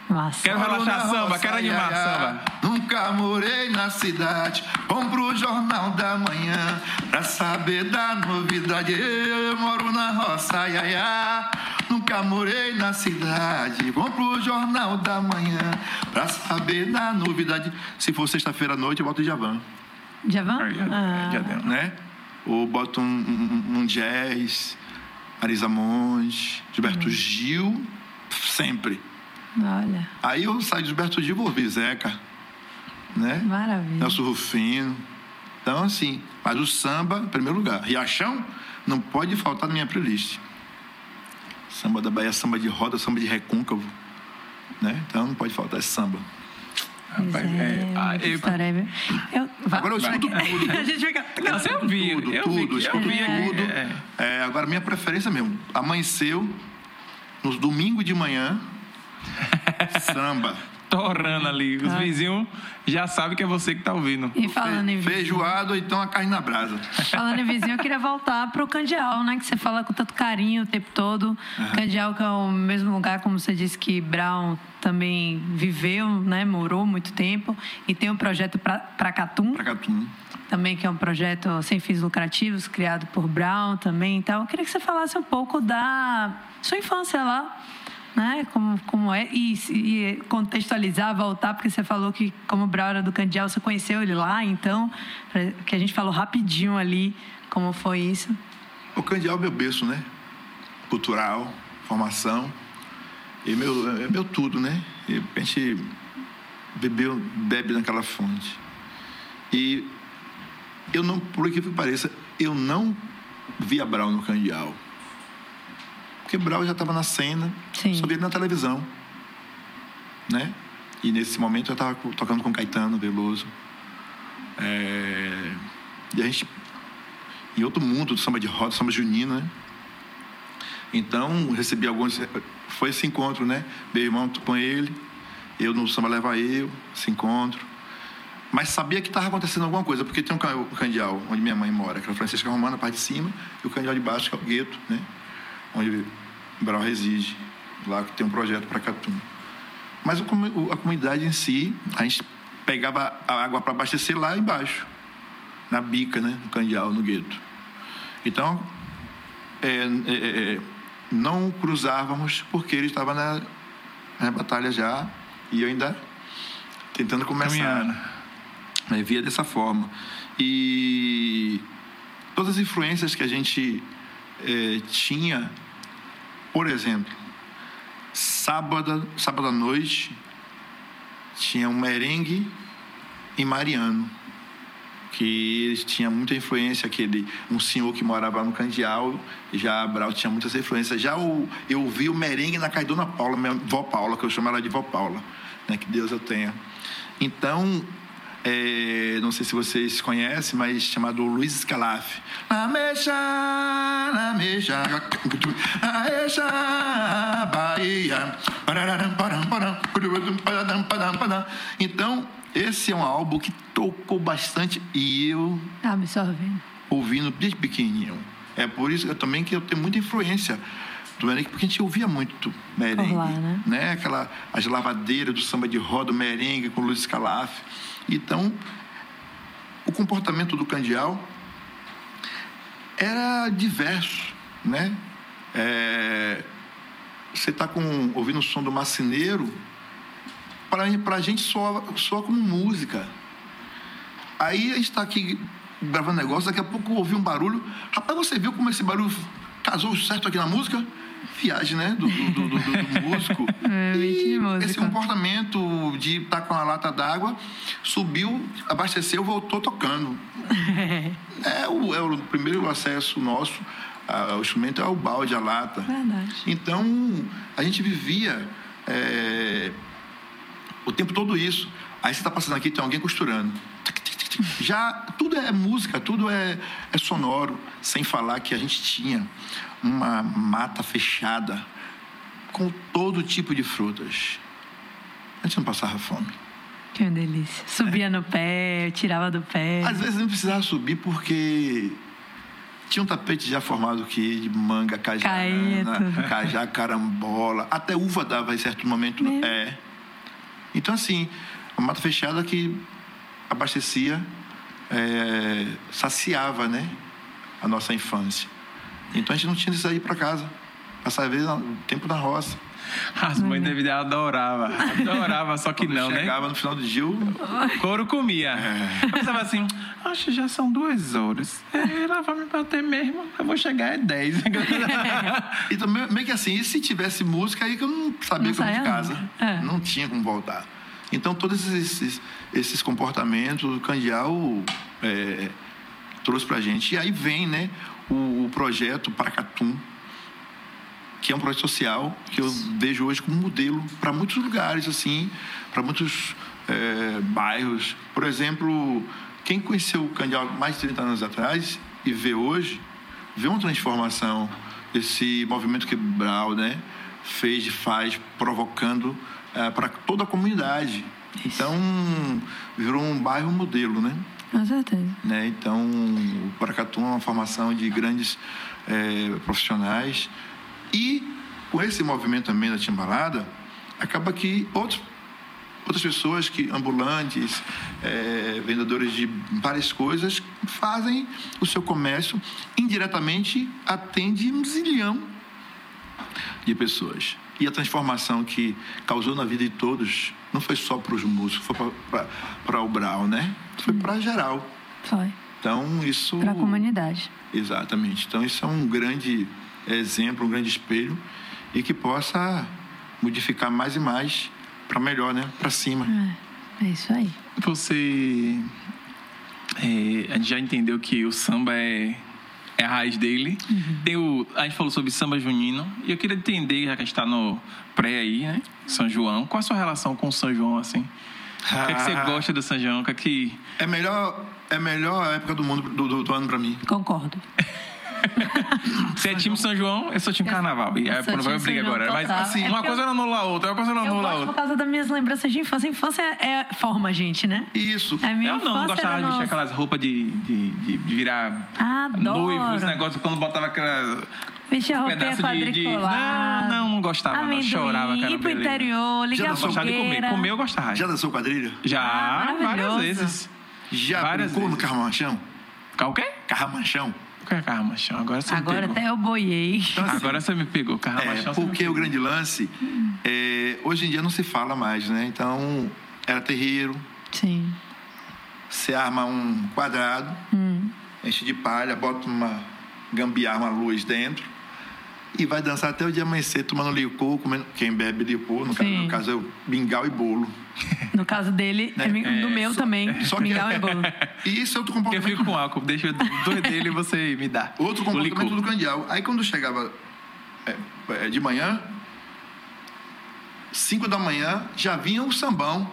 Massa. Quero relaxar samba, roça, quero animar ia, samba. Nunca morei na cidade, compro o jornal da manhã pra saber da novidade. Eu moro na roça, ia, ia. Nunca morei na cidade, compro o jornal da manhã pra saber da novidade. Se for sexta-feira à noite, eu boto o Javan, Javan? Aí, já- Ah. já deu. né? Ou boto um, um- um jazz, Marisa Monte, Gilberto Gil, sempre. Olha, Aí eu saio de Gilberto Gil, vou ouvir Zeca, né? maravilha. Nelson Rufino. Então, assim, mas o samba, em primeiro lugar. Riachão não pode faltar na minha playlist. Samba da Bahia, samba de roda, samba de recôncavo. Né? Então não pode faltar esse samba. Rapaz, é, é, ah, eu-? Eu, vai- Agora eu escuto tudo. A gente fica... Não, você ouviu, tudo, eu tudo, vi, eu escuto vi, tudo. é. É, agora, minha preferência mesmo. Amanheceu, no domingo de manhã, samba. Torrando ali. Os Ah. vizinhos já sabem que é você que tá ouvindo. E falando em vizinho, Feijoado ou então a carne na brasa. falando em vizinho, eu queria voltar pro Candial, né? Que você fala com tanto carinho o tempo todo. Candial, que é o mesmo lugar, como você disse, que Brown também viveu, né? Morou muito tempo. E tem um projeto pra, pra Catum, Pra Catum. também, que é um projeto sem fins lucrativos, criado por Brown também. Então, eu queria que você falasse um pouco da sua infância lá, né? Como, como é, e, e contextualizar, voltar, porque você falou que, como Brown era do Candial, você conheceu ele lá, então, que a gente falou rapidinho ali como foi isso. O Candial é meu berço, né? Cultural, formação. E meu, é meu tudo, né? E a gente bebeu, bebe naquela fonte. E eu não, por que pareça, eu não via Brau no Candial. Porque Brau já estava na cena, Sim. só via na televisão. Né? E nesse momento eu estava tocando com Caetano Veloso. É, E a gente em outro mundo do samba de roda, samba junino, né? Então, recebi alguns. Foi esse encontro, né? Meu irmão com ele, eu no samba leva eu, esse encontro. Mas sabia que estava acontecendo alguma coisa, porque tem um candial onde minha mãe mora, que é a Francisca Romana, a parte de cima, e o candial de baixo, que é o gueto, né? Onde Brau reside, lá que tem um projeto para Catum. Mas a comunidade em si, a gente pegava a água para abastecer lá embaixo, na bica, né? No candial, no gueto. Então, é, é, é, não cruzávamos porque ele estava na, na batalha já e eu ainda tentando começar. Né, via dessa forma. E todas as influências que a gente eh, tinha, por exemplo, sábado, sábado à noite tinha um merengue em Mariano, que tinha muita influência, aquele, um senhor que morava no Candial, já Brau tinha muitas influências. Já o, eu vi o merengue na casa de Dona Paula, minha vó Paula, que eu chamo ela de vó Paula, né, que Deus eu tenha. Então, é, não sei se vocês conhecem, mas chamado Luiz Scalaf. Na mexa, na mexa, na mexa, Bahia. Então, esse é um álbum que tocou bastante e eu Tá absorvendo. ouvindo desde pequenininho. É por isso que eu também que eu tenho muita influência do merengue, porque a gente ouvia muito merengue. Lá, né? Aquela, as lavadeiras do samba de roda, o merengue com Luiz Calaf. Então, o comportamento do Candial era diverso, né? É, você está ouvindo o som do macineiro, para a gente soa, soa como música. Aí a gente está aqui gravando negócio, daqui a pouco ouvi um barulho. Rapaz, você viu como esse barulho casou certo aqui na música? Viagem, né? Do, do, do, do- músico. É, e música. esse comportamento de estar com a lata d'água, subiu, abasteceu, voltou tocando. É o, é o primeiro acesso nosso a- ao instrumento é o balde, a lata. Verdade. Então, a gente vivia é, o tempo todo isso. Aí você está passando aqui, tem alguém costurando. Tic, tic, Já tudo é música, tudo é, é sonoro, sem falar que a gente tinha uma mata fechada com todo tipo de frutas. A gente não passava fome. Que delícia. Subia no pé, tirava do pé. Às vezes não precisava subir porque tinha um tapete já formado que de manga, cajá, cajá, carambola, até uva dava em certo momento. Meu. É. Então assim, uma mata fechada que abastecia, é, saciava, né, a nossa infância. Então a gente não tinha de sair para casa, passar vezes o tempo na roça. As mães da vida adorava. Adorava, só que Quando não, chegava né? Chegava no final do dia, o couro comia. É. Eu pensava assim, acho que já são duas horas. É, ela vai me bater mesmo, eu vou chegar às dez. então, meio que assim, e se tivesse música, aí que eu não sabia não como de casa. É. Não tinha como voltar. Então, todos esses, esses comportamentos, o Candial é, trouxe pra gente. E aí vem, né, o, o projeto Paracatum, que é um projeto social que eu vejo hoje como modelo para muitos lugares, assim, para muitos é, bairros. Por exemplo, quem conheceu o Candial mais de 30 anos atrás e vê hoje, vê uma transformação. Esse movimento quebral, né? Fez e faz, provocando é, para toda a comunidade. Isso. Então, virou um bairro modelo, né? Com certeza. Né? Então, o Paracatu é uma formação de grandes é, profissionais e com esse movimento também da timbalada, acaba que outros, outras pessoas que ambulantes, é, vendedores de várias coisas, fazem o seu comércio indiretamente atende um zilhão de pessoas. E a transformação que causou na vida de todos não foi só para os músicos, foi para o Brau, né? Foi para geral. Foi. Então, isso. Para a comunidade. Exatamente. Então, isso é um grande exemplo, um grande espelho e que possa modificar mais e mais para melhor, né? Para cima. É, é, isso aí. Você. É, a gente já entendeu que o samba é, é a raiz dele. Uhum. Tem o, a gente falou sobre samba junino. E eu queria entender, já que a gente está no pré aí, né? São João. Qual a sua relação com o São João, assim? O que, é que você gosta do São João? O que é que... É melhor, é melhor época do mundo do, do, do ano para mim. Concordo. Você é time São João, eu sou time Carnaval. E é provável briga agora. Mas assim, é uma coisa não anula a outra, uma coisa não anula a outra. Por causa das minhas lembranças de infância. Infância é, forma a gente, né? Isso. A minha eu não, não gostava de vestir aquelas roupas de, de, de, de virar Adoro. noivo, esse negócio quando botava aquela. Vestir a roupinha quadriculada. De... Não, não, não gostava. Amendoim, não. Chorava, cara. Ir pro interior, ligar a fogueira. de comer. Comer eu gostava. Já dançou quadrilha? Já, ah, várias vezes. Já várias brincou vezes. no carramanchão? O quê? Carramanchão. É carramachão? Agora você Agora me pegou. até eu boiei. Então, assim, Agora você me pegou, carramachão. É, porque o grande lance, é, hoje em dia não se fala mais, né? Então, era terreiro. Sim. Você arma um quadrado, hum. enche de palha, bota uma gambiarra, uma luz dentro e vai dançar até o dia amanhecer tomando licor, comendo, quem bebe licor, no caso, no caso é o mingau e bolo. No caso dele, né? é, do meu só, também, só mingau e bolo. E isso é outro comportamento. Eu fico com álcool, deixa dois dele e você me dá. Outro comportamento do candial. Aí quando chegava é, é, de manhã, cinco da manhã, já vinha o sambão.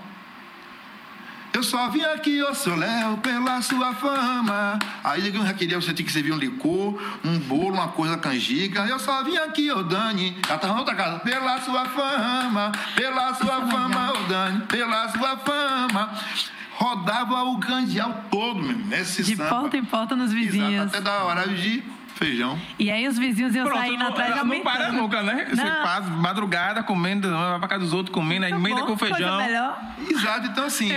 Eu só vim aqui, ô seu Léo, pela sua fama. Aí eu já queria, você tinha que servir um licor, um bolo, uma coisa canjica. Eu só vim aqui, ô Dani. Ela tava na outra casa. Pela sua fama, pela sua fama, ô Dani, pela sua fama. Rodava o candial todo, mesmo, nesse De samba. porta em porta nos vizinhos. Exato, até da hora de feijão. E aí os vizinhos iam Pronto, saindo não, atrás Não para nunca, né? Não. Você passa madrugada comendo, vai pra casa dos outros comendo, aí emenda com feijão. Melhor. Exato, então assim,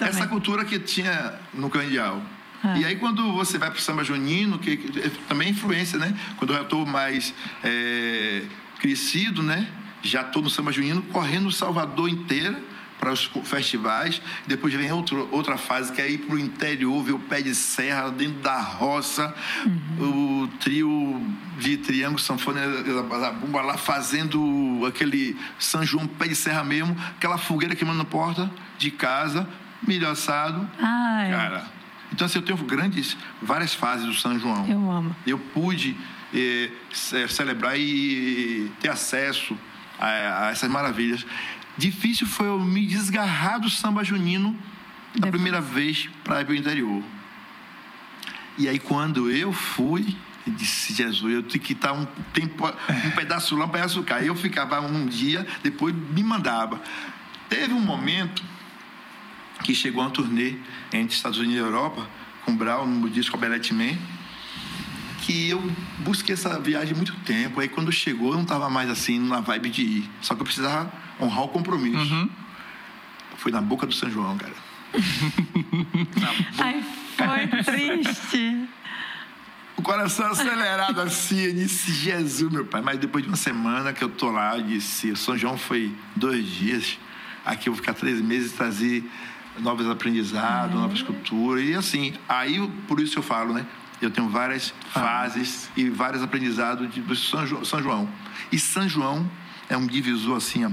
essa cultura que tinha no Candial. Ah. E aí quando você vai pro samba junino, que, que também é influência, né? Quando eu estou mais é, crescido, né? Já estou no samba junino, correndo o Salvador inteira para os festivais. Depois vem outro, outra fase que é ir para o interior, ver o pé de serra dentro da roça, uhum. o trio de triângulo bomba lá fazendo aquele São João pé de serra mesmo, aquela fogueira queimando na porta de casa, milho assado. Ai. Cara. Então, assim, eu tenho grandes, várias fases do São João. Eu amo. Eu pude eh, celebrar e ter acesso a, a essas maravilhas. Difícil foi eu me desgarrar do samba junino a primeira vez para ir para o interior. E aí, quando eu fui, eu disse, Jesus, eu tenho que estar um tempo, um pedaço lá, um pedaço cá. Eu ficava um dia, depois me mandava. Teve um momento que chegou uma turnê entre Estados Unidos e Europa, com Brown, no disco Bellet Man, que eu busquei essa viagem muito tempo. Aí quando chegou, eu não estava mais assim, na vibe de ir. Só que eu precisava honrar o compromisso. Uhum. Fui na boca do São João, cara. Ai, foi triste. O coração acelerado assim, eu disse, Jesus, meu pai. Mas depois de uma semana que eu tô lá, eu disse, o São João foi dois dias. Aqui eu vou ficar três meses e trazer novos aprendizados, novas culturas. E assim, aí por isso eu falo, né? Eu tenho várias fases e vários aprendizados de, do São João, São João. E São João é um divisor assim, ó,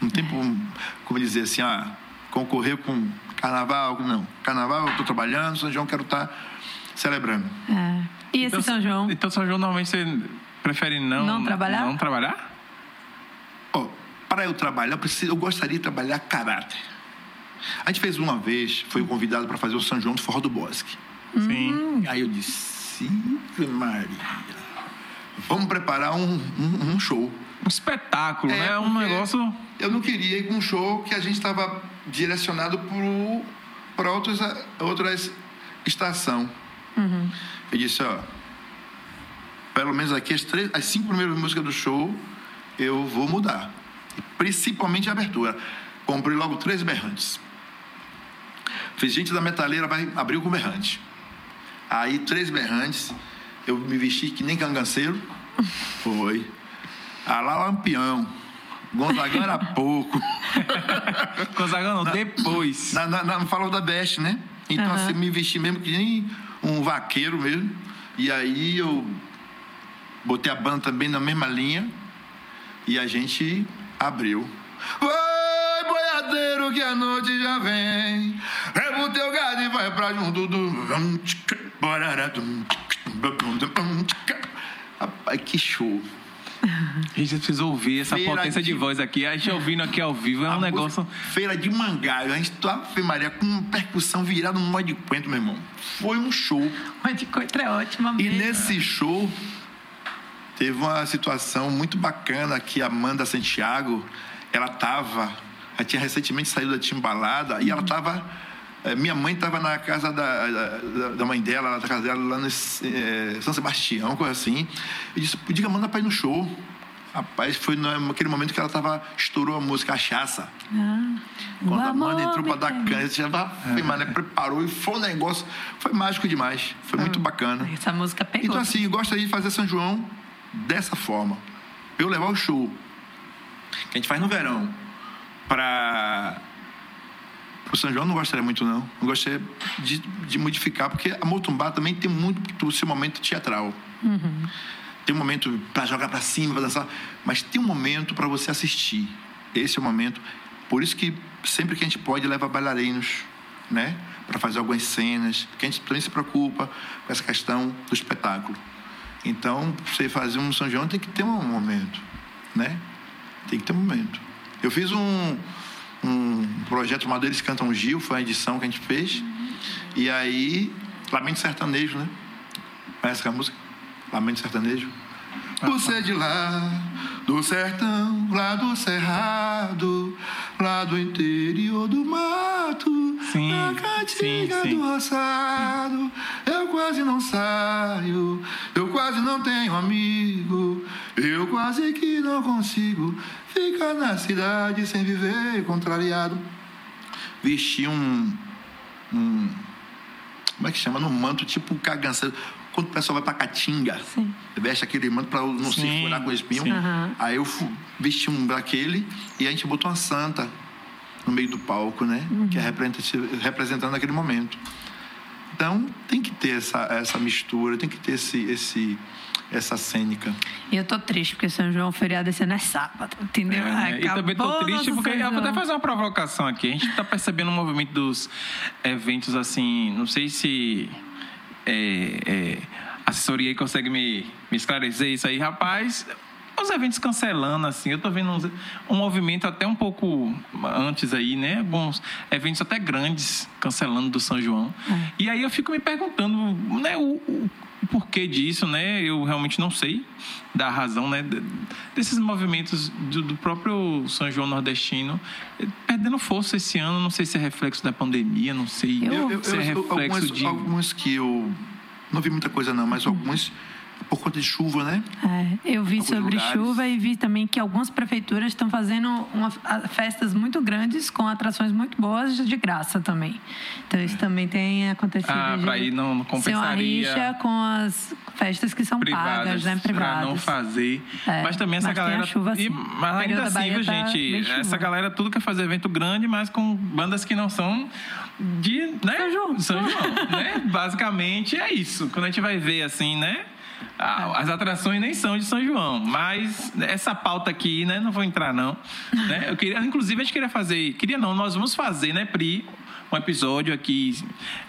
não tem como, como dizer assim, ah, concorrer com carnaval, não. Carnaval eu estou trabalhando, São João eu quero estar celebrando. É. E esse Então, São João? Então, São João, normalmente você prefere não... Não trabalhar? Não trabalhar? Ó, para eu trabalhar, eu, preciso, eu gostaria de trabalhar caráter. A gente fez uma vez, foi convidado para fazer o São João do Forró do Bosque. Sim. Aí eu disse, "Ave Maria, vamos preparar um, um, um show. Um espetáculo, É, né? Um negócio... Eu não queria ir com um show que a gente estava direcionado para outras outras estação. Eu disse, ó, pelo menos aqui as, três, as cinco primeiras músicas do show eu vou mudar. Principalmente a abertura. Comprei logo três berrantes. Fiz gente da metaleira, vai abrir com berrante. Aí três berrantes, eu me vesti que nem canganceiro. Foi. Ah, lá Lampião. Gonzagão era pouco. Gonzagão, não, depois. Na, na, na, falou da Best, né? Então, Aham. assim, me vesti mesmo que nem um vaqueiro mesmo. E aí eu botei a banda também na mesma linha. E a gente abriu. Oi, boiadeiro, que a noite já vem. Leva o teu gado e vai pra junto do. Rapaz, que show. A gente precisa ouvir essa Feira potência de de- voz aqui. A gente ouvindo aqui ao vivo é um A negócio... música- Feira de Mangaio. A gente tá, Maria, com percussão virada no modo de quento, meu irmão. Foi um show. Mas de coitra é ótima E mesmo. nesse show teve uma situação muito bacana que a Amanda Santiago, ela tava, ela tinha recentemente saído da Timbalada e ela tava minha mãe estava na casa da, da, da mãe dela, lá na casa dela, lá no eh, São Sebastião, coisa assim. E disse, podia mandar pra ir no show. Rapaz, foi naquele momento que ela tava, estourou a música Cachaça. Ah, Quando a Amanda entrou me dar cana, já tava, né, preparou e foi um negócio, foi mágico demais, foi muito bacana. Essa música pegou. Então, assim, eu gostaria de fazer São João dessa forma. Eu levar o show que a gente faz no verão para o São João, não gostaria muito, não. Não gostaria de, de modificar, porque a Motumbá também tem muito o seu momento teatral. Tem um momento para jogar para cima, para dançar, mas tem um momento para você assistir. Esse é o momento. Por isso que sempre que a gente pode leva bailarinos, né, para fazer algumas cenas, porque a gente também se preocupa com essa questão do espetáculo. Então, você fazer um São João tem que ter um momento, né? Tem que ter um momento. Eu fiz um projeto chamado Eles Cantam Gil, foi a edição que a gente fez. E aí, Lamento Sertanejo, né? Conhece aquela música? Lamento Sertanejo. Você é de lá, do sertão, lá do cerrado, lá do interior do mato, Sim, na sim. do roçado. Eu quase não saio, eu quase não tenho amigo, eu quase que não consigo ficar na cidade sem viver contrariado. Vesti um, um como é que chama? Num manto tipo cagança. Quando o pessoal vai pra Caatinga, Sim. veste aquele manto pra não se Sim, furar com espinho. sim. Aham. Aí eu fu- vesti um daquele e a gente botou uma santa no meio do palco, né? Que é representando aquele momento. Então tem que ter essa, essa mistura, tem que ter esse, esse, essa cênica. E eu tô triste, porque São João feriado esse ano é sábado, entendeu? É, e também tô triste porque eu vou até fazer uma provocação aqui. A gente tá percebendo um movimento dos eventos assim, não sei se é, é, a assessoria aí consegue me, me esclarecer isso aí, rapaz. Os os eventos cancelando, assim. Eu tô vendo uns, um movimento até um pouco antes aí, né? Alguns eventos até grandes cancelando do São João. É. E aí eu fico me perguntando, né? O, o, o porquê disso, né? Eu realmente não sei da razão, né? Desses movimentos do, do, próprio São João nordestino perdendo força esse ano. Não sei se é reflexo da pandemia, não sei eu, eu, se é reflexo algumas, de alguns que eu não vi muita coisa não, mas alguns por conta de chuva, né? É, eu vi Alguns sobre lugares. chuva e vi também que algumas prefeituras estão fazendo uma, festas muito grandes com atrações muito boas de graça também. Então isso é. também tem acontecido. Ah, para ir não, compensaria. Ser uma rixa com as festas que são privadas, pagas, né? Privadas. Pra não fazer. É, mas também essa galera. chuva, e, mas ainda assim, viu, tá gente? Essa galera tudo quer fazer evento grande, mas com bandas que não são de. Né? São João. São João né? Basicamente é isso. Quando a gente vai ver assim, né? Ah, as atrações nem são de São João, mas essa pauta aqui, né, não vou entrar não. Né? Eu queria, inclusive a gente queria fazer, queria não, nós vamos fazer, né, Pri, um episódio aqui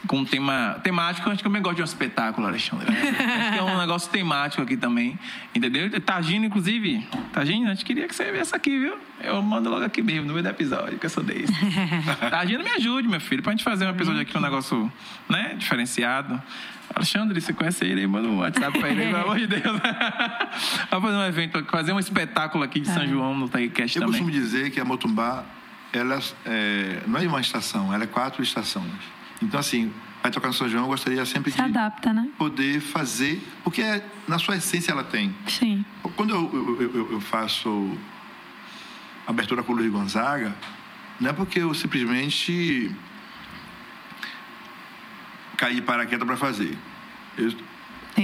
com um tema temático. Acho que eu também gosto de um espetáculo, Alexandre. acho que é um negócio temático aqui também, entendeu? Tagino, inclusive, Tagino, a gente queria que você viesse aqui, viu? Eu mando logo aqui mesmo, no meio do episódio, que eu sou desse. Tagino, me ajude, meu filho, pra gente fazer um episódio aqui, um negócio, né, diferenciado. Alexandre, você conhece ele? Manda um WhatsApp pra ele, pelo amor de Deus. Vamos fazer um evento, fazer um espetáculo aqui de São é. João no Taicast também. Eu costumo dizer que a Motumbá, ela é, não é uma estação, ela é quatro estações. Então, assim, vai tocar no São João, eu gostaria sempre Se de adapta, né? poder fazer, porque é, na sua essência ela tem. Sim. Quando eu, eu, eu, eu faço abertura com o Luiz Gonzaga, não é porque eu simplesmente cair de paraquedas para fazer. Eu,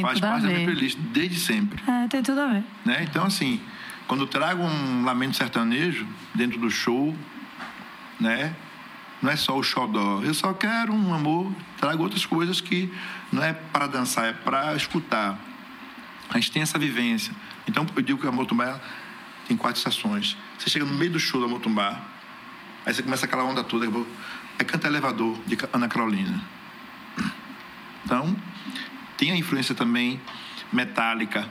faz parte da minha playlist desde sempre. É, tem tudo a ver. Né? Então, assim, quando trago um lamento sertanejo dentro do show, né? Não é só o xodó. Eu só quero um amor. Trago outras coisas que não é para dançar, é para escutar. A gente tem essa vivência. Então, eu digo que a Motumbá tem quatro estações. Você chega no meio do show da Motumbá, aí você começa aquela onda toda. É Canta Elevador, de Ana Carolina. Então, tem a influência também metálica,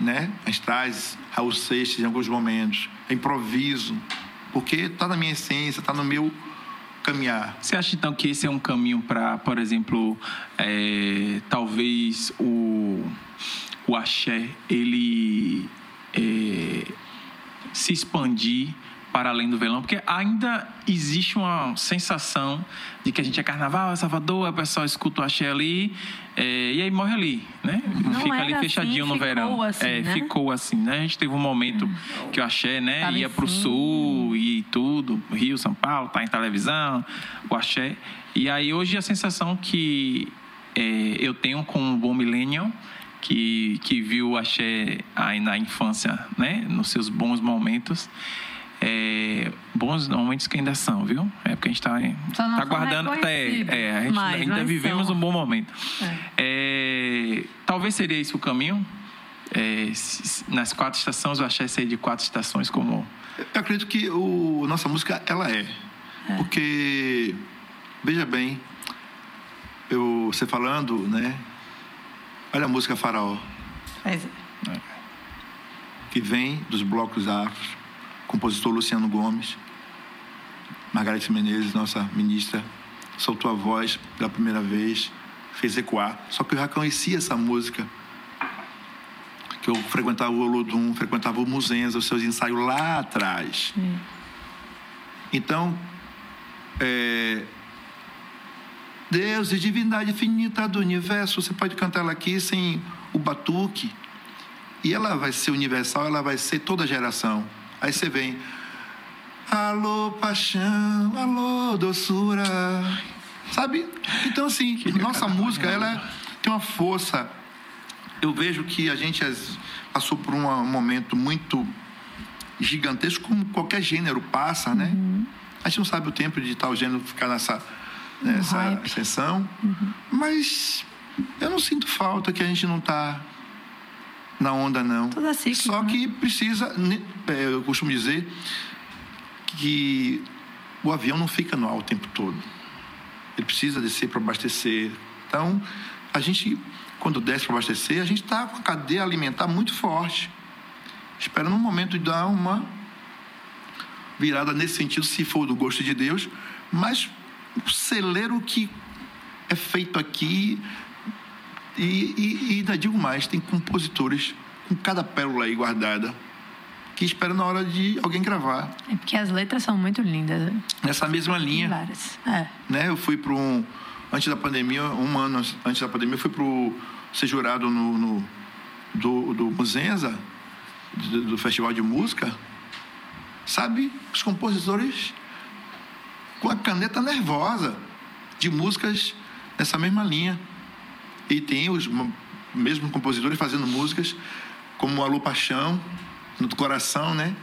né? A gente traz Raul Seixas em alguns momentos, improviso, porque está na minha essência, está no meu caminhar. Você acha então que esse é um caminho para, por exemplo, é, talvez o, o axé ele é, se expandir para além do velão, porque ainda existe uma sensação de que a gente é carnaval, é Salvador, o pessoal escuta o axé ali é, e aí morre ali, né? Não Fica ali fechadinho assim, no verão. Assim, é, né? ficou assim, né? A gente teve um momento hum. que o axé, né, Tava ia para o sul e tudo, Rio, São Paulo, tá em televisão, o axé. E aí hoje a sensação que é, eu tenho com o Bom Millennium que, que viu o axé aí na infância, né, nos seus bons momentos, é, bons momentos que ainda são, viu? É porque a gente está tá guardando. É, é, a gente mas, ainda mas vivemos são. um bom momento. É, talvez seria esse o caminho. É, nas quatro estações, eu achei ser de quatro estações como. Eu acredito que o, nossa música, ela é. é. Porque, veja bem, eu, você falando, né? Olha a música Faraó. É. Que vem dos blocos afros compositor Luciano Gomes, Margarete Menezes, nossa ministra, soltou a voz pela primeira vez, fez ecoar. Só que eu já conhecia essa música. Que eu frequentava o Olodum, frequentava o Muzenza, os seus ensaios lá atrás. Sim. Então, é, Deus e divindade infinita do universo, você pode cantar ela aqui sem o batuque. E ela vai ser universal, ela vai ser toda geração. Aí você vem, alô paixão, alô doçura, sabe? Então assim, nossa música ela é, tem uma força. Eu vejo que a gente passou por um momento muito gigantesco, como qualquer gênero passa, né? Uhum. A gente não sabe o tempo de tal gênero ficar nessa nessa exceção, uhum. mas eu não sinto falta que a gente não está na onda, não. Toda Só né? que precisa, é, eu costumo dizer que o avião não fica no ar o tempo todo. Ele precisa descer para abastecer. Então, a gente, quando desce para abastecer, a gente está com a cadeia alimentar muito forte. esperando um momento de dar uma virada nesse sentido, se for do gosto de Deus, mas o celeiro que é feito aqui, e, e, e ainda digo mais, tem compositores com cada pérola aí guardada, que esperam na hora de alguém gravar. É porque as letras são muito lindas. né? Nessa mesma linha. Várias. É. né? Eu fui para um antes da pandemia, um ano antes da pandemia, eu fui para ser jurado no, no do, do Muzenza, do, do Festival de Música. Sabe, os compositores com a caneta nervosa de músicas nessa mesma linha. E tem os mesmos compositores fazendo músicas como Alô Paixão, no coração, né?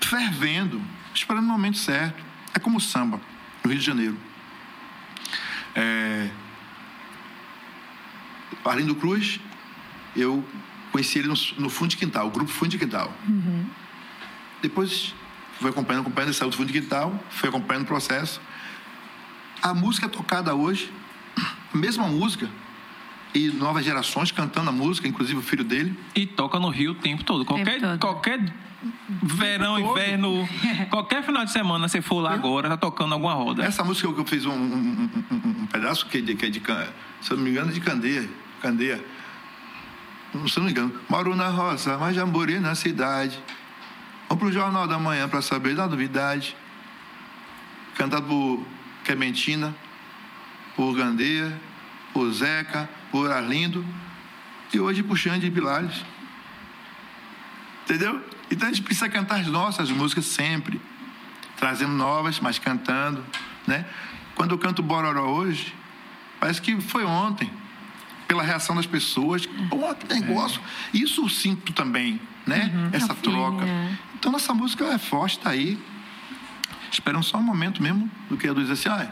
Fervendo, esperando o momento certo. É como o samba, no Rio de Janeiro. É... Arlindo Cruz, eu conheci ele no, no Fundo de Quintal, o grupo Fundo de Quintal. Depois fui acompanhando, acompanhando, ele saiu do Fundo de Quintal, fui acompanhando o processo. A música tocada hoje, a mesma música, e novas gerações cantando a música, inclusive o filho dele. E toca no Rio o tempo todo. Qualquer, todo. qualquer verão, todo. inverno, qualquer final de semana, você for lá agora, tá tocando alguma roda. Essa música que eu fiz um, um- um- um- pedaço que é de, que é de se eu não me engano, é de Candeia. Candeia. Não, Se eu não me engano. Moro na roça, mas já morei na cidade. Vamos pro Jornal da Manhã para saber da novidade. Cantado por Clementina, por Gandeia, por Zeca, por Arlindo e hoje por Xande Pilares. Entendeu? Então a gente precisa cantar as nossas músicas sempre trazendo novas, mas cantando, né? Quando eu canto Bororó hoje, parece que foi ontem, pela reação das pessoas. Que negócio! Isso eu sinto também, né? Essa a feeling, troca. é. Então nossa música é forte, tá aí. Esperando só um momento mesmo do que a dizer assim, ah,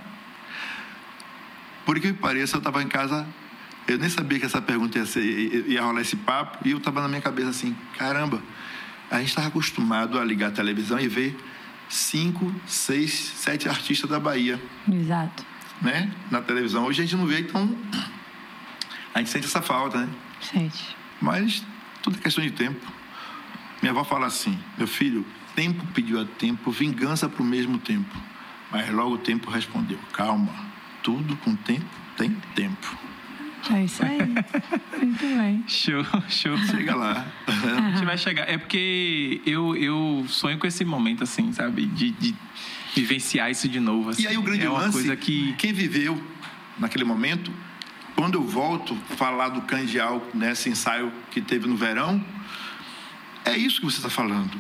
por que pareça, eu estava em casa, eu nem sabia que essa pergunta ia, ser, ia rolar esse papo, e eu estava na minha cabeça assim, caramba, a gente estava acostumado a ligar a televisão e ver cinco, seis, sete artistas da Bahia, Exato. né? Na televisão. Hoje a gente não vê, então a gente sente essa falta, né? Gente. Mas tudo é questão de tempo. Minha avó fala assim: meu filho, tempo pediu a tempo, vingança para o mesmo tempo. Mas logo o tempo respondeu: calma, tudo com tempo tem tempo. É isso aí. Muito bem. Show, show. Chega lá. A gente vai chegar. É porque eu, eu sonho com esse momento, assim, sabe? De, de vivenciar isso de novo. assim. E aí o grande é uma lance, coisa que. quem viveu naquele momento, quando eu volto falar do Candial, nesse ensaio que teve no verão, é isso que você está falando.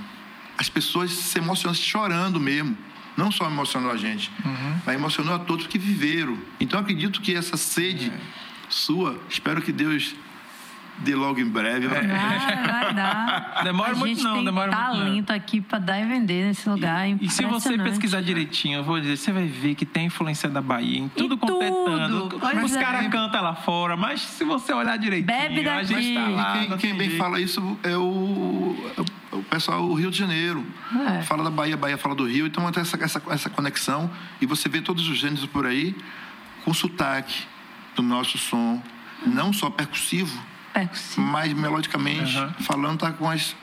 As pessoas se emocionam, chorando mesmo. Não só emocionou a gente, mas emocionou a todos que viveram. Então eu acredito que essa sede sua, espero que Deus dê logo em breve. Vai, vai dar. Demora a muito gente não, tem demora muito não. talento aqui para dar e vender nesse lugar. E se você pesquisar direitinho, eu vou dizer, você vai ver que tem influência da Bahia em tudo quanto é tudo. Os é. caras cantam lá fora, mas se você olhar direitinho, Bebe a gente tá daqui. lá. quem, quem bem jeito. fala isso é o, é o pessoal do Rio de Janeiro. É. Fala da Bahia, a Bahia fala do Rio. Então tem essa, essa, essa conexão. E você vê todos os gêneros por aí com sotaque do nosso som. Não só percussivo, Percussivo. mas melodicamente Aham. falando, tá com as,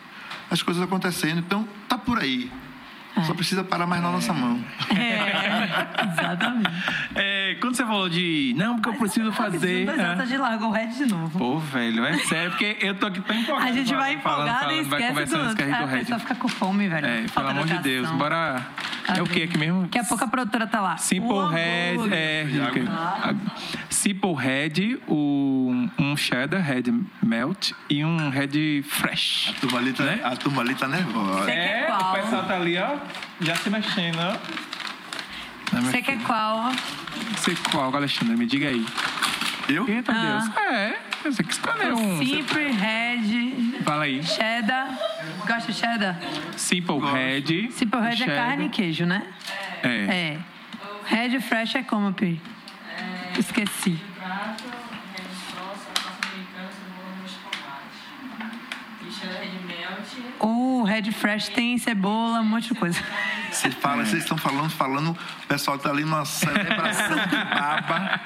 as coisas acontecendo. Então tá por aí. Só precisa parar mais na nossa mão. É, exatamente. É, quando você falou de. Não, porque eu preciso fazer. Exato, é. de largo o red de novo. Pô, velho, é sério, porque eu tô aqui tão empolgado. A gente vai falando, e vai esquece conversando, do... esquece do a Red. pessoa fica com fome, velho. É, pelo Falta amor de. Deus, bora. Tá É o que aqui mesmo? Daqui a pouco a produtora tá lá. Simple O Red, é, Simple Red, o, um cheddar Red Melt e um Red Fresh. A turma ali tá, Né? a turma ali tá nervosa. É, qual? o pessoal tá ali, ó, já se mexendo. Não, meu Você quer qual? Você qual, Alexandre? Me diga aí. Eu? Eita Ah. Deus. É, você que escolheu um. Simple Red Fala aí. Cheddar. Gosta de cheddar? Simple Red. Simple Red é cheddar. carne e queijo, né? É. É. Red Fresh é como, Pi? Esqueci. prato, red sauce, salsa americana, cebola, molho de tomate. E cheddar red melt. O Red Fresh tem cebola, um monte de coisa. Você fala, vocês estão falando, falando, o pessoal tá ali numa celebração de baba.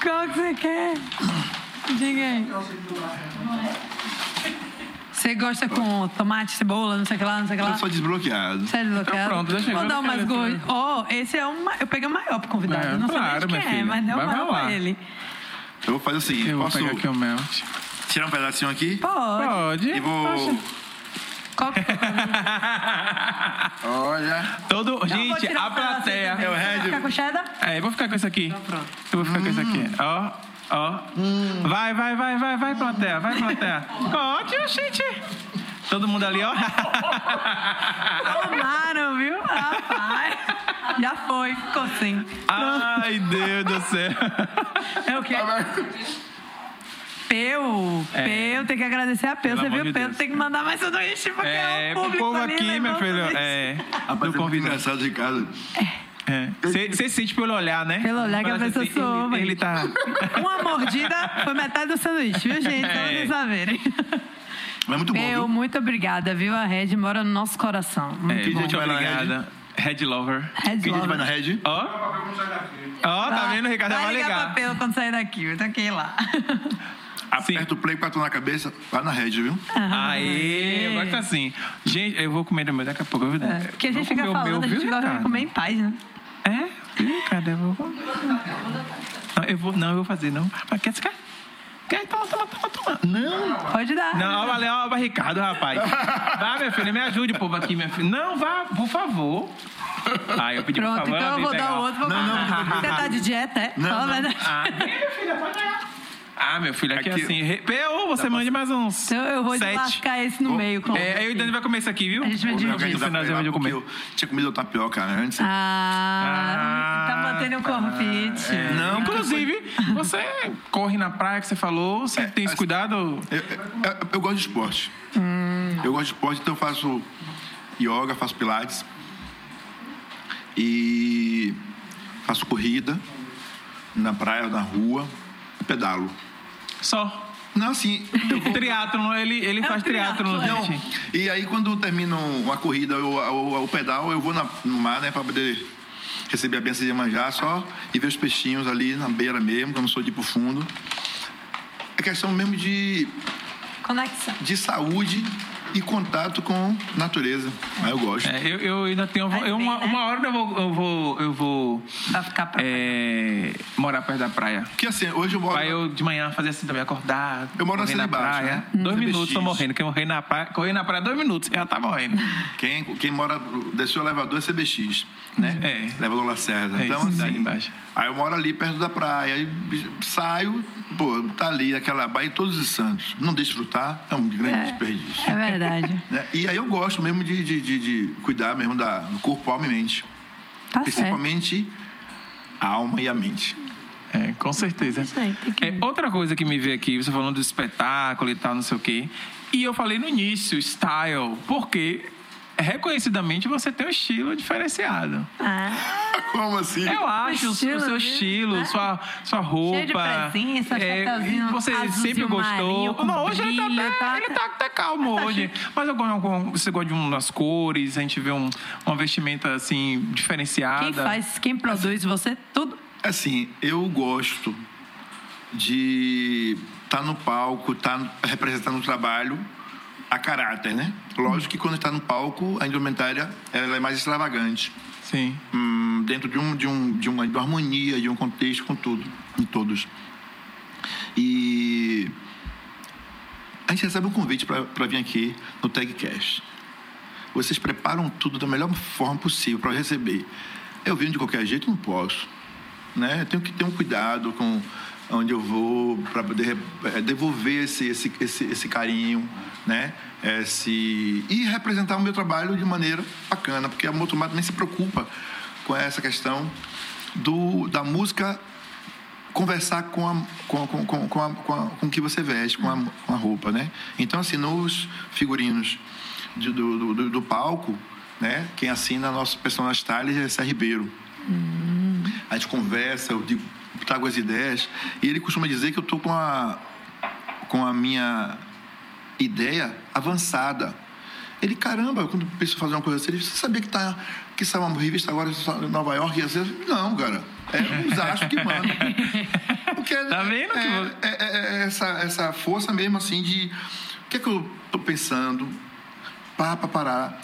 Qual que você quer? Diga aí. Você gosta com tomate, cebola, não sei o que lá, não sei o que lá? Eu sou desbloqueado. Sério, desbloqueado? Então pronto, deixa eu Vou dar o ele gosto. Ó, esse é um. Eu peguei o maior pro convidado. É, não claro, sei nem de minha quem é, filha. mas deu o Vai maior pra ele. Eu vou fazer o seguinte: Eu vou posso pegar aqui o melt. Tirar um pedacinho aqui? Pode. Pode. E vou. Poxa. Olha. Todo, Eu vou gente, tirar a um plateia. também. É o Você vai Red. ficar com cheddar? É, eu vou ficar com esse aqui. Então pronto. Eu vou ficar com esse aqui. Ó, ó. Vai, vai, vai, vai, vai, plateia, vai, plateia. Ótimo, gente. Todo mundo ali, ó. Tomaram, viu? Rapaz. Já foi, ficou assim. Ai, Deus do céu. É o quê? Peu, É. Peu, tem que agradecer a Peu. Pelo Você viu, de Peu, tem que mandar mais sanduíche, porque é, É, o pro público povo ali aqui, meu levando filho. É. Rapaz, Do é engraçado de casa. É. Você sente pelo olhar, né? Pelo olhar que a Parece pessoa assim, soube. ele, ele tá. Uma mordida foi metade do sanduíche, viu, gente? Só pra É. vocês saberem. Mas é muito bom. Viu? muito obrigada, viu? A Red mora no nosso coração. Muito É, bom. gente obrigada. Red Lover. Red Que gente vai na Lover. Red? Ó. Ó, tá vendo? O Ricardo vai, vai ligar ligar. pra Peu quando sair daqui, eu taquei lá. Aperta o play, quatro na cabeça, vai na Red, viu? Aê, agora tá assim. Gente, eu vou comer também daqui a pouco. Eu, É, porque a gente fica falando, meu, a gente viu, gosta de comer em paz, né? É? Ih, cadê? Eu vou... Não, eu vou, não, eu vou fazer, não. Mas quer ficar? Quer? Toma, toma, toma, toma. Não. Pode dar. Não, valeu, ó, Ricardo, rapaz. Vá, minha filha, me ajude, povo aqui, minha filha. Não, vá, por favor. Ah, eu pedi Pronto, por favor. então eu vou dar o outro. Vou Não, não, não, Você tá de dieta, é? Não, Fala a não. verdade. Ah, minha filha, pode pegar. Ah, meu filho, aqui, Aqui. assim. re- Peu, você mande mais uns. Então eu vou sete. lascar esse no meio. Com É, eu e o Dani vai comer isso aqui, viu? A gente vai dividir. gente vai ela, comer. eu tinha comido tapioca antes. Ah, tá mantendo o corpite. É, Não, inclusive, você corre na praia que você falou, você tem esse assim- cuidado. Eu, eu- eu gosto de esporte. Eu gosto de esporte, então eu faço yoga, faço pilates. E faço corrida na praia, na rua, pedalo. Só. Não, assim, Triatlon, ele, ele faz triatlon, gente. E aí, quando termino uma corrida ou o pedal, eu vou na- no mar, né, pra poder receber a benção de manjar só e ver os peixinhos ali na beira mesmo, que eu não sou de ir pro fundo. É questão mesmo de, Conexão. de saúde e contato com natureza. Mas eu gosto. É, eu, eu ainda tenho. Eu, uma, né? uma hora eu vou, eu vou, eu vou Pra ficar pra é, morar perto da praia. Porque assim, hoje eu moro. Pra eu de manhã fazer assim também, acordar. Eu moro na praia. né? Dois CBX. minutos tô morrendo. Quem morrer na praia, correr na praia dois minutos, já tá morrendo. Quem, quem mora. Desceu o elevador é CBX, né? É. Elevador Lacerda. É então, isso, assim. embaixo. Aí eu moro ali perto da praia. Aí saio, pô, tá ali aquela baía todos os santos. Não desfrutar é um grande desperdício. É verdade. Né? E aí eu gosto mesmo de, de, de- de cuidar mesmo da, do corpo, alma e mente. Tá certo. Principalmente a alma e a mente. É, com certeza. Aí, que- É, outra coisa que me veio aqui, você falando do espetáculo e tal, não sei o quê. E eu falei no início, style, porque reconhecidamente você tem um estilo diferenciado. Ah, Como assim? Eu acho o, estilo, o seu viu? estilo, É. sua, sua roupa. Cheio de presença, é, Você sempre gostou. marinho, Não, hoje ele tá, brilho, até, tá- ele tá até calmo tá hoje. chique. Mas eu você gosta de umas cores, a gente vê um, uma vestimenta assim, diferenciada. quem faz, quem produz, você, tudo. Assim, eu gosto de estar no palco, estar representando o trabalho a caráter, né? Lógico que quando está no palco, a indumentária ela é mais extravagante. Sim. Hum, dentro de, um, de, um, de, uma, de uma harmonia, de um contexto com tudo, com todos. E a gente recebe um convite para vir aqui no TagCast. Vocês preparam tudo da melhor forma possível para receber. Eu vim de qualquer jeito, não posso. Né? Eu tenho que ter um cuidado com onde eu vou para poder eh, devolver esse, esse, esse, esse carinho, né? Esse, e representar o meu trabalho de maneira bacana, porque a Motomar também se preocupa com essa questão do, da música conversar com, a, com, com, com, com, a, com, a- com o que você veste, com a, com a roupa, né? Então, assim, nos figurinos de- do, do, do- palco, né? Quem assina nosso personagem stylist é Cé Ribeiro. A gente conversa, eu digo, trago as ideias, e ele costuma dizer que eu tô com a, com a minha ideia avançada. Ele, caramba, quando penso em fazer uma coisa assim, ele, você sabia que tá que saiu uma revista agora em Nova York. E assim, não, cara. É os astros que mandam. Porque Tá vendo que é, vo- é- é- é essa, essa força mesmo, assim, de... O que é que eu tô pensando? Pá, pra parar.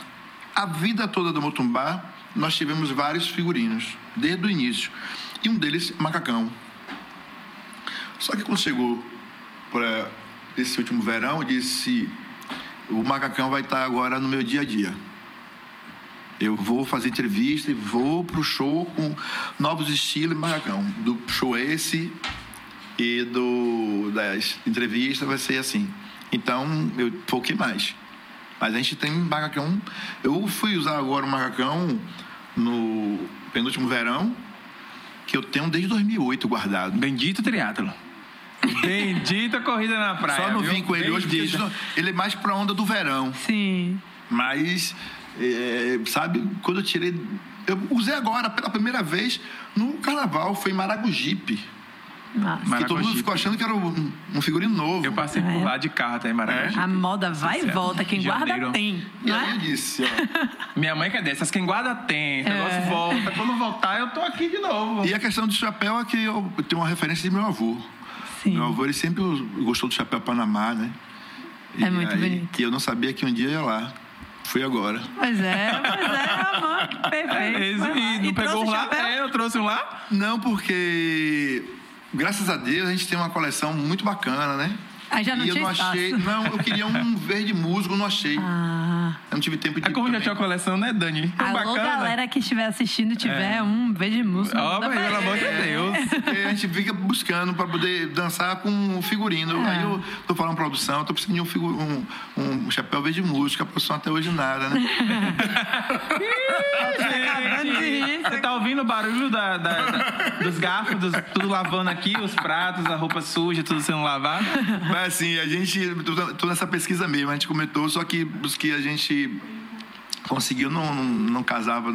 A vida toda do Motumbá, nós tivemos vários figurinos, desde o início. E um deles, macacão. Só que quando chegou para esse último verão, eu disse: o macacão vai estar agora no meu dia a dia. Eu vou fazer entrevista e vou pro show com novos estilos de macacão. Do show esse e do das entrevistas vai ser assim. Então eu foquei mais. Mas a gente tem macacão. Eu fui usar agora o macacão no penúltimo verão, que eu tenho desde 2008 guardado. Bendito triatlo. Bendita corrida na praia. Só não viu? vim com ele hoje porque Bendita. ele é mais pra onda do verão. Sim. Mas, é, sabe, quando eu tirei. Eu usei agora pela primeira vez no carnaval, foi em Maragogipe. Massa. Que todo mundo ficou achando que era um, um figurino novo. Eu passei por lá de carro até em Maragogi. A moda vai e volta. Quem guarda Janeiro. tem. E Não aí eu é? disse, ó. Minha mãe que é dessas, quem guarda tem, esse negócio volta. Quando voltar, eu tô aqui de novo. E a questão do chapéu é que eu tenho uma referência de meu avô. Sim. Meu avô, ele sempre gostou do chapéu Panamá, né? É muito bonito. E eu não sabia que um dia ia lá. Fui agora. Pois é, pois é, amor. Perfeito. Esse, Vai lá. e não pegou um lá? É, eu trouxe um lá. Não, porque graças a Deus a gente tem uma coleção muito bacana, né? Aí já não e eu tinha não espaço. achei. Não, eu queria um verde musgo, não achei. Ah. Eu não tive tempo de. É como já tinha coleção, né, Dani? Tão Alô, bacana. galera que estiver assistindo tiver um beijo músico. Ó, pra pelo amor de. Deus. E a gente fica buscando para poder dançar com um figurino. É. Aí eu tô falando produção, eu tô precisando de um, figu- um, um chapéu verde música, a produção até hoje nada, né? rir. Você tá ouvindo o barulho da, da- da- dos garfos, dos- tudo lavando aqui, os pratos, a roupa suja, tudo sendo lavado? Mas assim, a gente. tô- nessa pesquisa mesmo, a gente comentou, só que os que a gente conseguiu não, não, não casava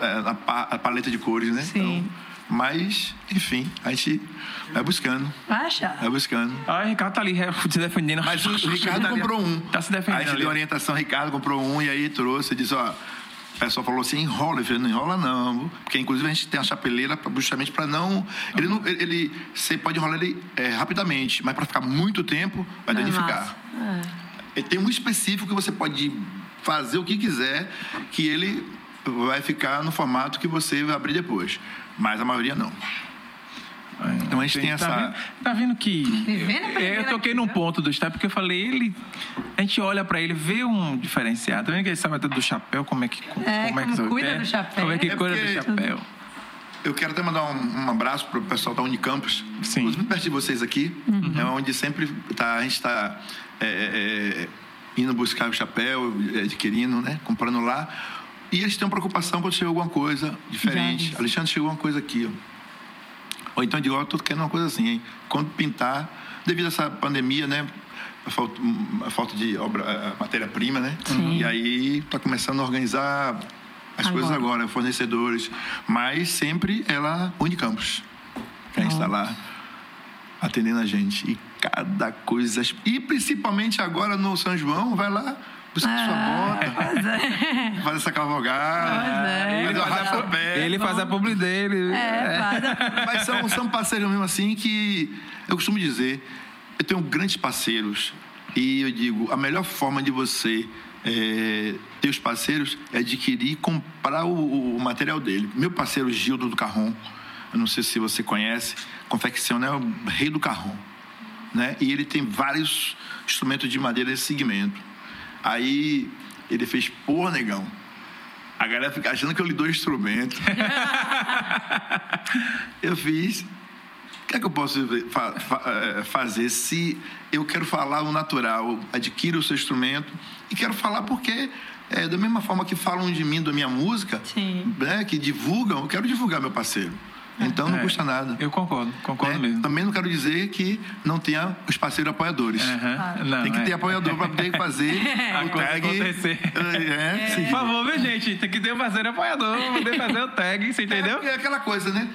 é, a, pa- a paleta de cores, né? Sim. mas, enfim, a gente vai buscando, Vai achar. vai buscando. Olha, o Ricardo tá ali é, se defendendo. Mas o Ricardo ali. comprou um. Tá se defendendo Aí a gente ali. deu orientação, o Ricardo comprou um e aí trouxe e disse, ó. O pessoal falou assim, enrola. Eu falei, não enrola não. Porque, inclusive, a gente tem a chapeleira justamente para não... Ele, não ele, Você pode enrolar ele é, rapidamente, mas para ficar muito tempo, vai É danificar. Ele tem um específico que você pode fazer o que quiser, que ele vai ficar no formato que você vai abrir depois. Mas a maioria não. Então a gente tem Tá essa... vendo, tá vendo que. vendo a primeira É, eu toquei num ponto do step, porque eu falei, ele. A gente olha pra ele, vê um diferenciado. Tá vendo que ele sabe até do chapéu, como é que. É, como é como que cuida é, do chapéu. Como é que É cuida do chapéu. Eu quero até mandar um, um abraço para o pessoal da Unicampus. Sim. Inclusive perto de vocês aqui. É onde sempre tá, a gente está indo buscar o chapéu, é, adquirindo, né? Comprando lá. E eles têm uma preocupação quando chega alguma coisa diferente. Alexandre, chegou uma coisa aqui, ó. Ou então, eu digo, ó, eu tô querendo uma coisa assim, hein? Quando pintar, devido a essa pandemia, né? A falta, a falta de obra, a matéria-prima, né? Sim. E aí tá começando a organizar as Agora. coisas agora, fornecedores. Mas sempre ela Unicampus. Quem está lá atendendo a gente. E cada coisa. E principalmente agora no São João, vai lá, buscar Ah, sua bota, Pois é. faz essa cavalgada, Pois é. faz o arrasta-pé. Ele faz a publi dele. É, faz. Mas são, são parceiros mesmo assim que eu costumo dizer, eu tenho grandes parceiros e eu digo, a melhor forma de você é, ter os parceiros é adquirir e comprar o, o material dele. Meu parceiro Gildo do Carrom, eu não sei se você conhece, confecciona é o rei do carrom. Né? E ele tem vários instrumentos de madeira desse segmento. Aí ele fez, pô, negão. A galera fica achando que eu lhe dou instrumento. eu fiz. O que é que eu posso fa- fa- eh, fazer se eu quero falar o natural, adquiro o seu instrumento e quero falar porque eh, da mesma forma que falam de mim, da minha música, né, que divulgam, eu quero divulgar meu parceiro. Então não É, custa nada. Eu concordo, concordo né? mesmo. Também não quero dizer que não tenha os parceiros apoiadores. Aham. Não, Tem que é. ter apoiador para poder fazer A o coisa tag. acontecer. É, sim. Por favor, viu, gente? Tem que ter um parceiro apoiador pra poder fazer o tag, você entendeu? É, é aquela coisa, né?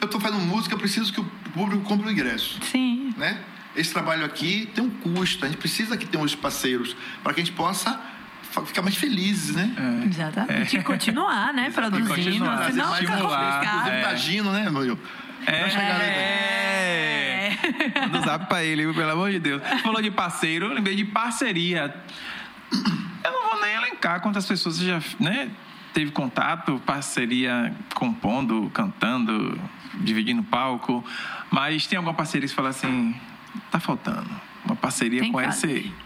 Eu tô fazendo música, eu preciso que o público compre o ingresso, Sim. né? Esse trabalho aqui tem um custo, a gente precisa que tenha os parceiros para que a gente possa ficar mais felizes, né? É. Exatamente. E continuar, né? Produzindo. continuar, senão fica complicado. é. Imagino, né, meu? É. é. Manda um zap pra ele, viu? pelo amor de Deus. Falou de parceiro, eu lembrei de parceria. Eu não vou nem elencar quantas pessoas você já né, teve contato, parceria compondo, cantando, dividindo palco. Mas tem alguma parceria que você fala assim, tá faltando. Uma parceria Tem com quer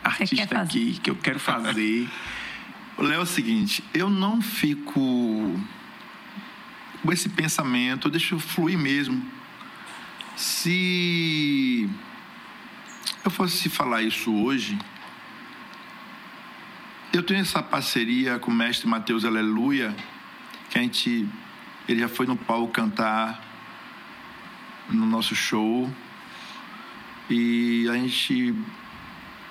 artista aqui que eu quero fazer. Léo, é o seguinte, eu não fico com esse pensamento, eu deixo fluir mesmo. Se eu fosse falar isso hoje, eu tenho essa parceria com o mestre Mateus Aleluia, que a gente, ele já foi no palco cantar no nosso show e a gente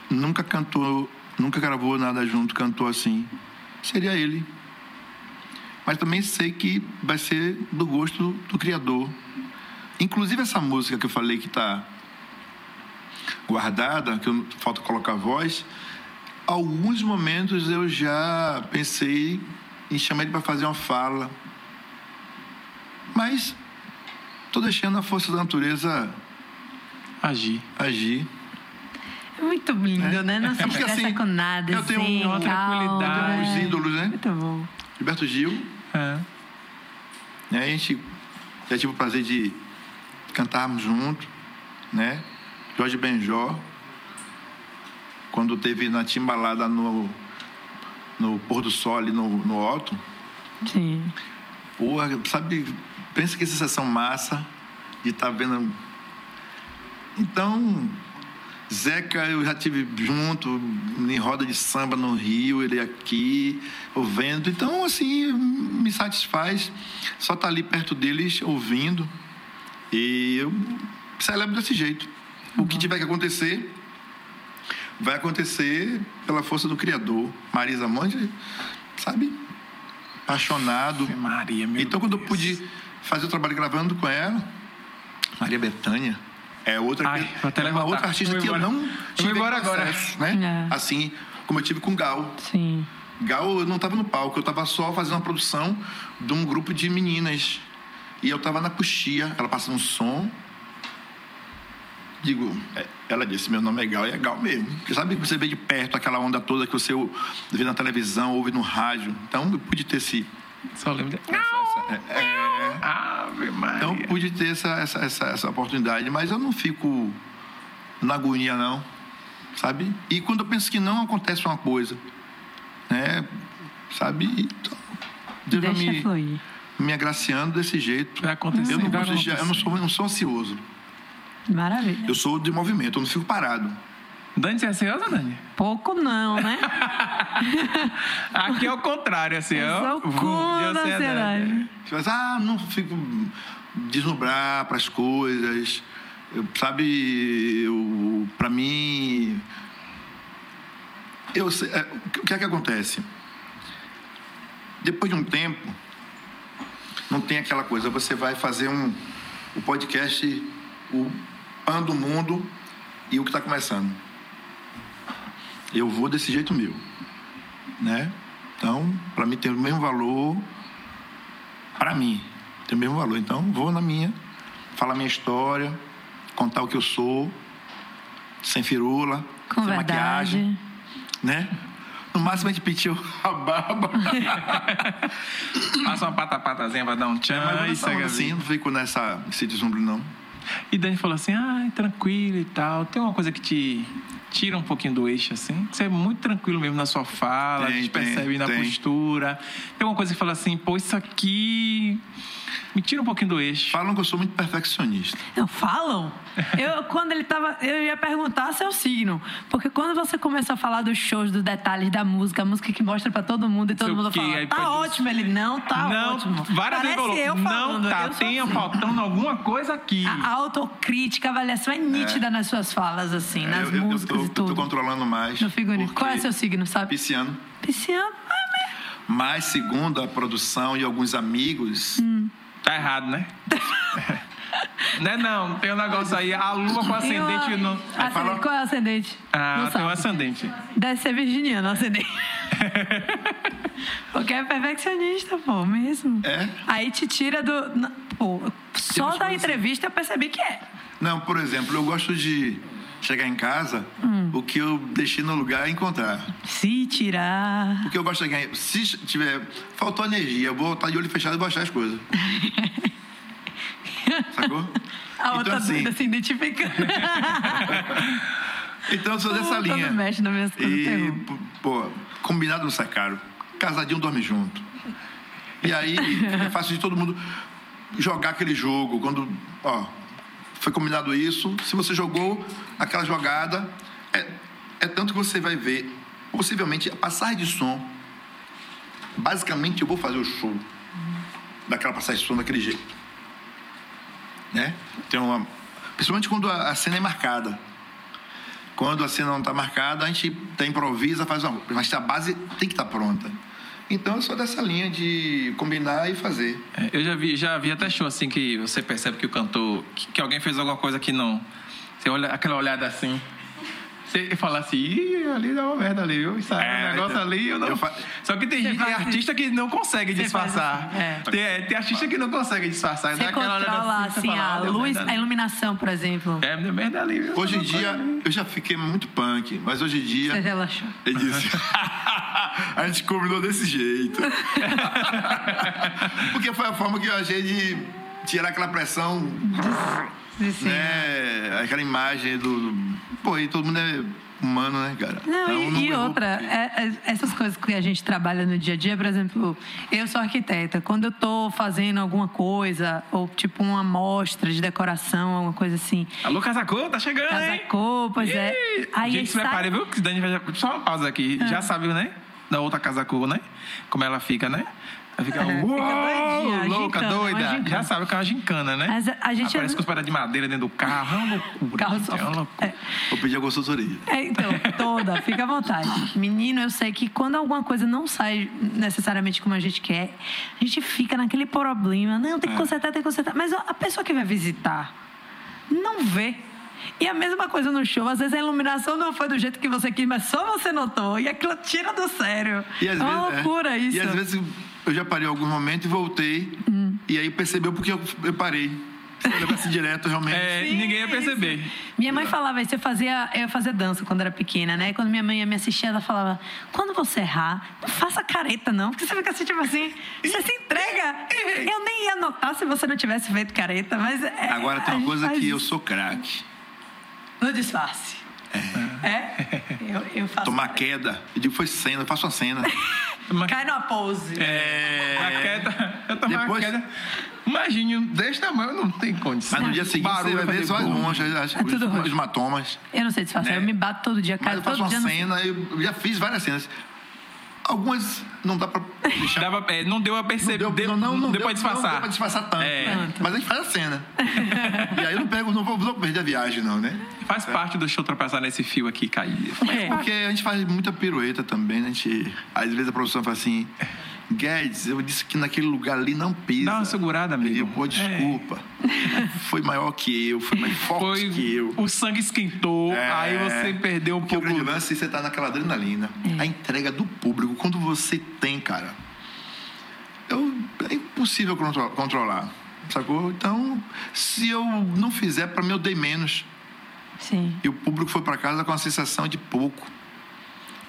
nunca cantou, nunca gravou nada junto, cantou assim. Seria ele. Mas também sei que vai ser do gosto do criador. Inclusive essa música que eu falei que está guardada, que falta colocar voz, alguns momentos eu já pensei em chamar ele para fazer uma fala. Mas estou deixando a força da natureza Agir. agir. É muito lindo, né? Não se É porque, assim, com nada. eu tenho assim, uma calma, tranquilidade. Os é. ídolos, né? Muito bom. Gilberto Gil, É. né? A gente já tive o prazer de cantarmos junto, né? Jorge Benjó, quando teve na timbalada no, no pôr do sol ali no, no Otto, Sim. porra, sabe, pensa que sensação massa de estar vendo. Então, Zeca eu já tive junto em roda de samba no Rio, ele aqui, ouvindo. Então, assim, me satisfaz só estar ali perto deles ouvindo. E eu celebro desse jeito. O que tiver que acontecer, vai acontecer pela força do Criador. Marisa Monte, sabe? Apaixonado. Maria, meu Então, quando eu Deus. pude fazer o trabalho gravando com ela, Maria Bethânia é outra, Ai, que- é uma outra artista que eu não tive embora agora. acesso, né? É. Assim como eu tive com Gal. Sim. Gal, eu não estava no palco, eu estava só fazendo uma produção de um grupo de meninas. E eu estava na coxia, ela passando um som. Digo, é, ela disse: Meu nome é Gal, e é Gal mesmo. Porque sabe que você vê de perto aquela onda toda que você vê na televisão, ouve no rádio. Então, eu pude ter esse. Só lembro de... essa- é, é, Ave Maria. então, pude ter essa, essa, essa, essa oportunidade, mas eu não fico na agonia, não. Sabe? E quando eu penso que não, acontece uma coisa. Né? Sabe? Então, Deus Deixa me, fluir. me agraciando desse jeito. Vai acontecer, Eu não, vai de- eu não acontecer. sou, eu não sou ansioso. Maravilha. Eu sou de movimento, eu não fico parado. Dani, você é ansiosa, Dani? Pouco não, né? Aqui é o contrário, assim. Eu ó. sou Vum, de contra a ansiedade. Você fala, ah, não fico deslumbrar para as coisas. Eu, sabe, eu, para mim. Eu é, o que é que acontece? Depois de um tempo, não tem aquela coisa, você vai fazer um, o podcast, o Pan do Mundo e o que está começando. Eu vou desse jeito meu. Né? Então, para mim tem o mesmo valor para mim tem o mesmo valor. Então, vou na minha, falar minha história, contar o que eu sou, sem firula, Com sem verdade. maquiagem, né? No máximo a gente penteou a barba. Passa uma pata-patazinha pra dar um tchan. Mas eu não assim, não fico nessa, nesse deslumbre, não. E Dani falou assim, ah, tranquilo e tal. Tem uma coisa que te tira um pouquinho do eixo, assim? Você é muito tranquilo mesmo na sua fala, Tem, a gente tem, percebe na tem. postura. Tem alguma coisa que fala assim, pô, isso aqui me tira um pouquinho do eixo. Falam que eu sou muito perfeccionista. Não, falam? Eu, quando ele tava. Eu ia perguntar seu signo. Porque quando você começou a falar dos shows, dos detalhes da música, a música que mostra pra todo mundo e todo Sei o mundo quê, fala, tá produz- ótimo. Ele, não, tá não, ótimo. várias vezes Parece falou, eu não falando, tá, eu tenha assim. faltando alguma coisa aqui. A autocrítica, a avaliação é nítida nas suas falas, assim, nas eu, eu, eu, músicas tô, e eu tô tudo. controlando mais. No figurino. Qual é seu signo, sabe? Pisciano. Pisciano. Mas, segundo a produção e alguns amigos, Hum. Tá errado, né? Né não, tem um negócio aí, a lua com ascendente no... Ascendente, fala- Qual é o ascendente? Ah, Não tem um ascendente. Deve ser virginiano ascendente. Porque é perfeccionista, pô, mesmo. É? Aí te tira do. Pô, só da coisas entrevista eu percebi que é. Não, por exemplo, eu gosto de chegar em casa, Hum. o que eu deixei no lugar é encontrar. Se tirar. Porque eu gosto de em... Se tiver... Faltou energia, eu vou estar de olho fechado e vou achar as coisas. Sacou? A outra então, assim, doida se identificando. então eu sou dessa Todo linha. mexe minhas coisas, E, pô, combinado não sai caro. Casadinho dorme junto. E aí é fácil de todo mundo jogar aquele jogo. Quando, ó, foi combinado isso, se você jogou aquela jogada, é, é tanto que você vai ver, possivelmente, a passagem de som. Basicamente, eu vou fazer o show daquela passagem de som daquele jeito. Né? Tem uma, principalmente quando a, a cena é marcada. Quando a cena não está marcada, a gente até improvisa, faz uma. Mas a base tem que estar pronta. Então eu sou dessa linha de combinar e fazer. É, Eu já vi, já vi até show assim que você percebe que o cantor, que, que alguém fez alguma coisa que não. Você olha aquela olhada assim. Você fala assim, Ih, ali dá uma merda ali, viu? Isso aí é um É, negócio eu- ali, eu não. eu fa- Só que tem, gente, tem artista que não consegue Você faz disfarçar. assim, é. Tem, é, tem artista que não consegue disfarçar. Você Dá aquela olhada controla, assim, fala, a "Ah, luz, a ali." iluminação, por exemplo. É, deu merda ali, viu? Hoje em dia, eu já fiquei muito punk, mas hoje em dia. Você relaxou. Ele disse. a gente combinou desse jeito. Porque foi a forma que eu achei de tirar aquela pressão, Né? Aquela imagem do. Pô, e todo mundo é humano, né, cara? Não, Então, e, e errou outra, é- é- essas coisas que a gente trabalha no dia a dia, por exemplo, eu sou arquiteta. Quando eu tô fazendo alguma coisa, ou tipo uma amostra de decoração, alguma coisa assim, Alô, Casacô, tá chegando, hein? casacou, pois é. Aí gente, se sai- prepare, viu? Que Dani vai... Só uma pausa aqui. Ah. Já sabe, né? Da outra Casacô, né? Como ela fica, né? Fica, É, fica uou, doidinha, louca, gincana, doida. Já sabe que é uma gincana, né? Mas a- gente- Aparece com os pedaços de madeira dentro do carro. É uma loucura. Carro gente, só- é uma loucura. é. Vou pedir a consultoria. É, então, toda, fica à vontade. Menino, eu sei que quando alguma coisa não sai necessariamente como a gente quer, a gente fica naquele problema. Não, tem que consertar, tem que consertar. Mas a pessoa que vai visitar não vê. E a mesma coisa no show, às vezes a iluminação não foi do jeito que você quis, mas só você notou. E aquilo tira do sério. E às é uma vezes, loucura isso. E às vezes eu já parei em algum momento e voltei. Hum. E aí percebeu porque eu, eu parei. Se eu levasse direto, realmente. É, Sim, ninguém ia perceber. isso. Minha mãe falava isso, eu fazia, eu fazia dança quando era pequena, né? E quando minha mãe ia me assistir, ela falava: quando você errar, não faça careta, não, porque você fica assim, tipo assim, você se entrega. Eu nem ia notar se você não tivesse feito careta, mas. é, Agora tem uma coisa que eu isso. sou craque. No disfarce. É? Eu, eu faço. Tomar queda. Eu digo, foi cena, eu faço uma cena. Uma- Cai numa pose. A É. queda, eu tomei Depois- uma queda. Imagine, desse tamanho não tem condição. Mas no dia seguinte Barulho, você vai ver só as manchas, as, É tudo os, os hematomas. Eu não sei disfarçar, Né? eu me bato todo dia, Mas caio eu faço todo uma dia. cena, eu já fiz várias cenas. Algumas não dá pra deixar. Dava- é, não deu a perceber. Não deu, deu, não, não, deu pra disfarçar. Não deu pra disfarçar tanto. É. né? Mas a gente faz a cena. e aí eu não pego, não vou, não perder a viagem, não, né? Faz parte do show tropeçar nesse fio aqui e cair. É. Porque a gente faz muita pirueta também, né? A gente, às vezes a produção fala assim, Guedes, eu disse que naquele lugar ali não pisa. Dá uma segurada, amigo. Eu pô, desculpa. Foi maior que eu, foi mais forte Foi, que eu. o sangue esquentou, É. aí você perdeu um Porque o pouco. grande lance é você tá naquela adrenalina. A entrega do público, quando você tem, cara, eu, é impossível contro- controlar. Sacou? Então, se eu não fizer, para mim eu dei menos. Sim. E o público foi para casa com a sensação de pouco.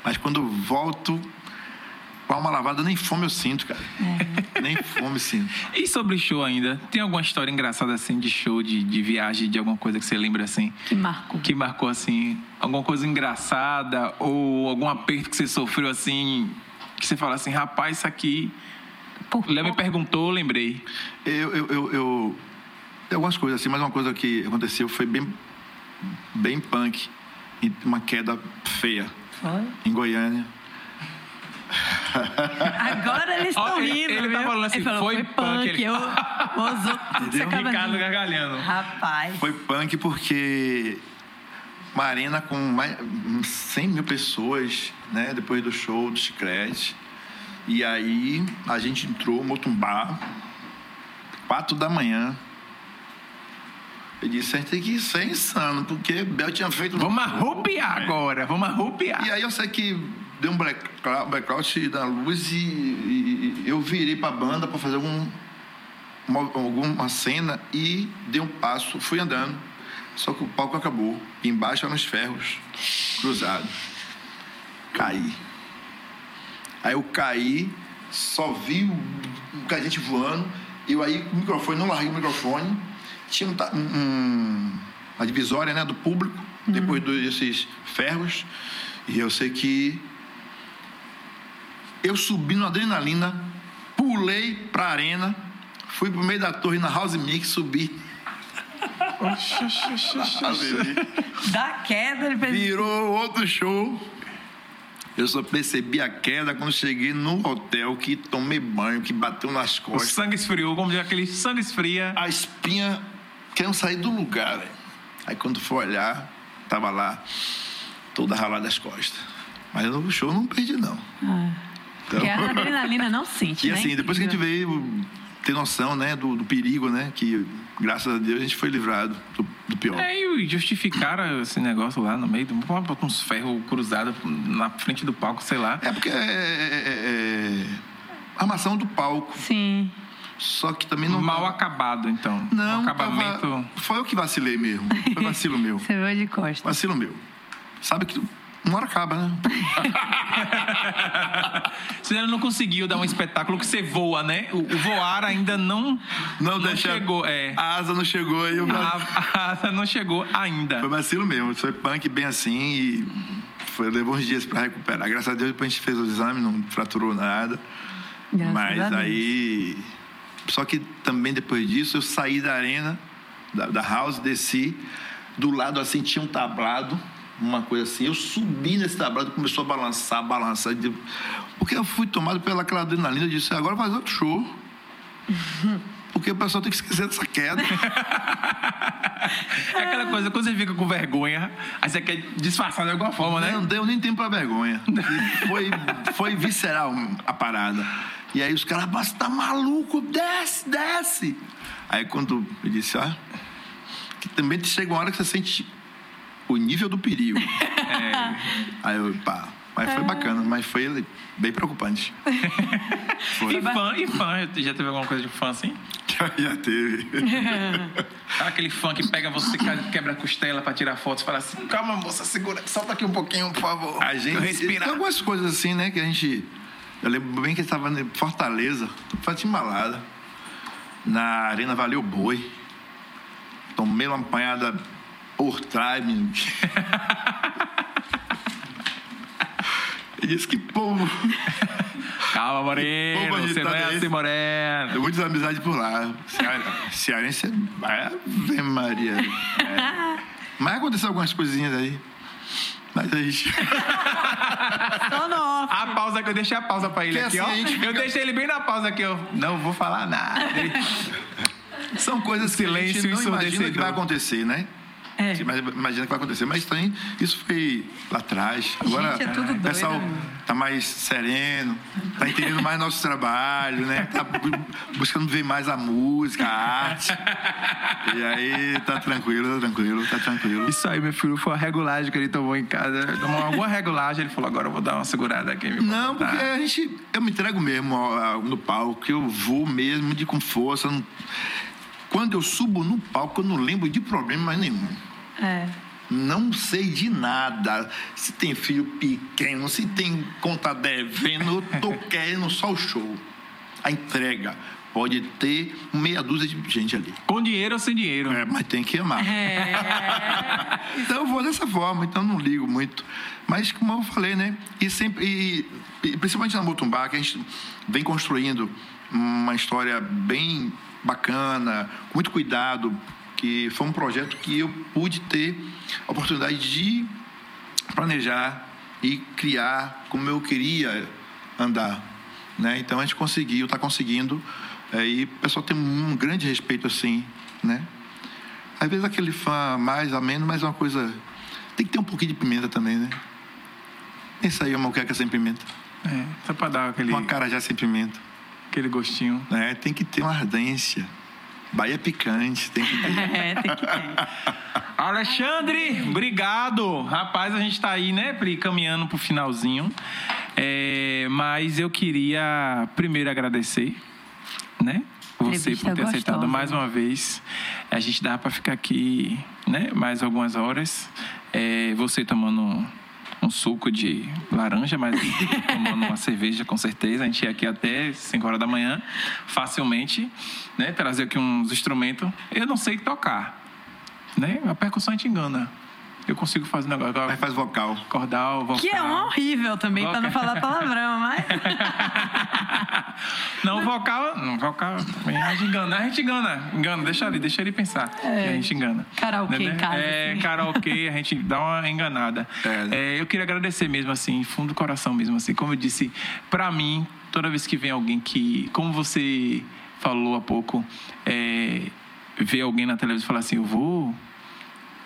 Mas quando eu volto, com a alma lavada, nem fome eu sinto, cara. Nem fome eu sinto. E sobre show ainda? Tem alguma história engraçada assim de show, de, de viagem, de alguma coisa que você lembra assim? Que marcou. Que marcou assim? Alguma coisa engraçada? Ou algum aperto que você sofreu assim? Que você fala assim, rapaz, isso aqui. Por Léo me perguntou, lembrei. Eu, eu, eu, eu- tem algumas coisas assim, mas uma coisa que aconteceu foi bem, bem punk. E uma queda feia Foi? em Goiânia. Agora eles estão ele- rindo, ele tá viu? falando assim, Ele falou, foi foi punk, punk. ele- Eu, acaba Ricardo gargalhando. Rapaz. Foi punk porque uma arena com mais 100 mil pessoas, né? Depois do show do Chiclete. E aí a gente entrou, Motumbá, quatro da manhã. Eu disse, a gente tem que ser insano, porque Bel tinha feito... Vamos arrupiar agora, vamos arrupiar. E aí eu sei que deu um blackout, blackout da luz e, e- eu virei pra banda pra fazer algum, uma, alguma cena e dei um passo, fui andando. Só que o palco acabou. E embaixo eram os ferros cruzados. Caí. Aí eu caí, só vi o, cadete voando. Eu aí com o microfone, não larguei o microfone. Tinha um um- uma divisória né, do público, depois desses ferros. E eu sei que eu subi no adrenalina, pulei pra arena, fui pro meio da torre na House Mix, subi. Da queda, ele fez. Virou outro show. Eu só percebi a queda quando cheguei no hotel, que tomei banho, que bateu nas O costas. sangue esfriou, como diz aquele sangue esfria. A espinha querendo sair do lugar, velho. Aí quando for olhar, tava lá, toda ralada as costas. Mas no show eu não perdi, não. Então- Porque a adrenalina não sente, E né? assim, depois que a gente veio ter noção, né, do, do perigo, né, que graças a Deus a gente foi livrado do, do pior. É, e justificaram esse negócio lá no meio, do- botar uns ferros cruzados na frente do palco, sei lá. É porque é, é- é- é armação do palco, Sim. só que também não... Mal acabado, então. Não, Um acabamento. tava- foi eu que vacilei mesmo. Foi vacilo meu. Você veio de costas. Vacilo meu. Sabe que uma hora acaba, né? Você ainda não conseguiu dar um espetáculo que você voa, né? O, o voar ainda não, Não, deixa... chegou. É. A asa não chegou aí. Eu... A, a asa não chegou ainda. Foi vacilo mesmo. Foi punk bem assim e foi, levou uns dias pra recuperar. Graças a Deus depois a gente fez o exame, não fraturou nada. Graças Mas aí. Só que também depois disso eu saí da arena, da, da house, desci. Do lado assim tinha um tablado, uma coisa assim. Eu subi nesse tablado, começou a balançar, balançar. Porque eu fui tomado pela aquela adrenalina. Eu disse, agora faz outro show. Porque o pessoal tem que esquecer dessa queda. É aquela coisa, quando você fica com vergonha, aí você quer disfarçar de alguma forma, né? Não deu nem tempo pra vergonha. E foi, foi visceral a parada. E aí os caras, mas você tá maluco? Desce, desce. Aí quando eu disse, ah, que também chega uma hora que você sente o nível do perigo. É. Aí eu, pá. Mas foi bacana, mas foi bem preocupante. Foi. E fã, e fã, já teve alguma coisa de fã assim? Já teve. Sabe aquele fã que pega você, quebra a costela pra tirar fotos e fala assim: calma, moça, segura, solta aqui um pouquinho, por favor. A gente. Eu respirar. Tem algumas coisas assim, né, que a gente. Eu lembro bem que estava em Fortaleza, Fatima Malada, na Arena Valeu Boi. Tomei uma apanhada por trás, menino. E disse que povo. Calma, Moreno, Como você não é é assim, esse? Moreno. Eu muitas amizades por lá. Ceare- Cearense é. Ave Maria. É. Mas aconteceu algumas coisinhas aí. Mas a gente. No off. A pausa que eu deixei a pausa pra ele Que aqui, assim, ó. a gente Eu fica- deixei ele bem na pausa aqui, ó. Não vou falar nada. Ele- São coisas que a Silêncio gente não imagina que vai acontecer, né? É. Você imagina imagina que vai acontecer, mas também isso foi lá atrás. Agora Gente, é tudo o pessoal doido, né? tá mais sereno, tá entendendo mais nosso trabalho, né? Tá bu- buscando ver mais a música, a arte. E aí tá tranquilo, tá tranquilo, tá tranquilo. Isso aí, meu filho, foi a regulagem que ele tomou em casa. Tomou alguma regulagem, ele falou: agora eu vou dar uma segurada aqui. me Não, porque a gente. Eu me entrego mesmo no palco, eu vou mesmo de com força. Quando eu subo no palco, eu não lembro de problema nenhum. É. Não sei de nada. Se tem filho pequeno, se tem conta devendo, eu tô querendo só o show. A entrega. Pode ter meia dúzia de gente ali. Com dinheiro ou sem dinheiro? É, mas tem que amar. É. Então eu vou dessa forma, então não ligo muito. Mas como eu falei, né? E sempre, e, e principalmente na Mutumbá, que a gente vem construindo uma história bem bacana, com muito cuidado, que foi um projeto que eu pude ter a oportunidade de planejar e criar como eu queria andar. Né? Então a gente conseguiu, está conseguindo. é, e o pessoal tem um grande respeito assim, né? Às vezes aquele fã mais ou menos, mas é uma coisa. Tem que ter um pouquinho de pimenta também, né? Isso aí é uma moqueca sem pimenta. É, só pra dar aquele, Uma carajá sem pimenta. aquele gostinho. Né? Tem que ter uma ardência. Bahia picante, tem que ter. É, tem que ter. Alexandre, obrigado. Rapaz, a gente tá aí, né, Pri, caminhando pro finalzinho. É, mas eu queria primeiro agradecer, né? Você por ter aceitado mais uma vez. A gente dá para ficar aqui, né, mais algumas horas. É, você tomando um, suco de laranja, mas tomando uma cerveja com certeza. A gente ia aqui até 5 horas da manhã, facilmente, né? Trazer aqui uns instrumentos. Eu não sei tocar, né? A percussão a gente engana. Eu consigo fazer um negócio. Mas faz vocal. Cordal, vocal. Que é um horrível também, pra não falar palavrão, mas. Não, vocal. Não, vocal. A gente engana. A gente engana. Engana. Deixa ele, deixa ele pensar. que a gente engana. Karaokê em Né? casa, É, assim. karaokê, a gente dá uma enganada. É, né? É, eu queria agradecer mesmo, assim, fundo do coração mesmo, assim. Como eu disse, pra mim, toda vez que vem alguém que. Como você falou há pouco, é, ver alguém na televisão e falar assim, eu vou.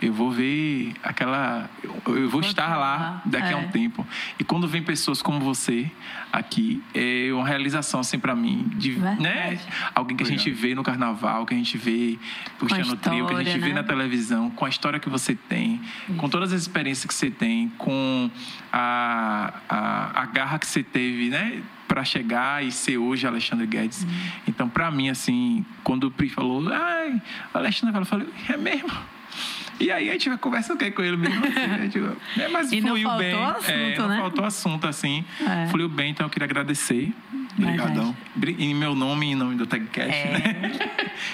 Eu vou ver aquela. Eu, eu vou estar lá lá, daqui a é. um tempo. E quando vem pessoas como você aqui, é uma realização, assim, pra mim. De, Verdade. né? Alguém que a gente vê no carnaval, que a gente vê puxando o trio, que a gente história, vê né? na televisão, com a história que você tem, com todas as experiências que você tem, com a, a, a garra que você teve, né? Para chegar e ser hoje Alexandre Guedes. Uhum. Então, para mim, assim, quando o Pri falou, ai, Alexandre, eu falei, é mesmo? E aí a gente vai conversar o quê com ele mesmo? Assim, né? Tipo, é, mas E não fluiu faltou bem. assunto, é, não né? faltou assunto, assim. É. Fluiu bem, então eu queria agradecer. Obrigadão. Bri- Em meu nome e em nome do Tagcast, É. né?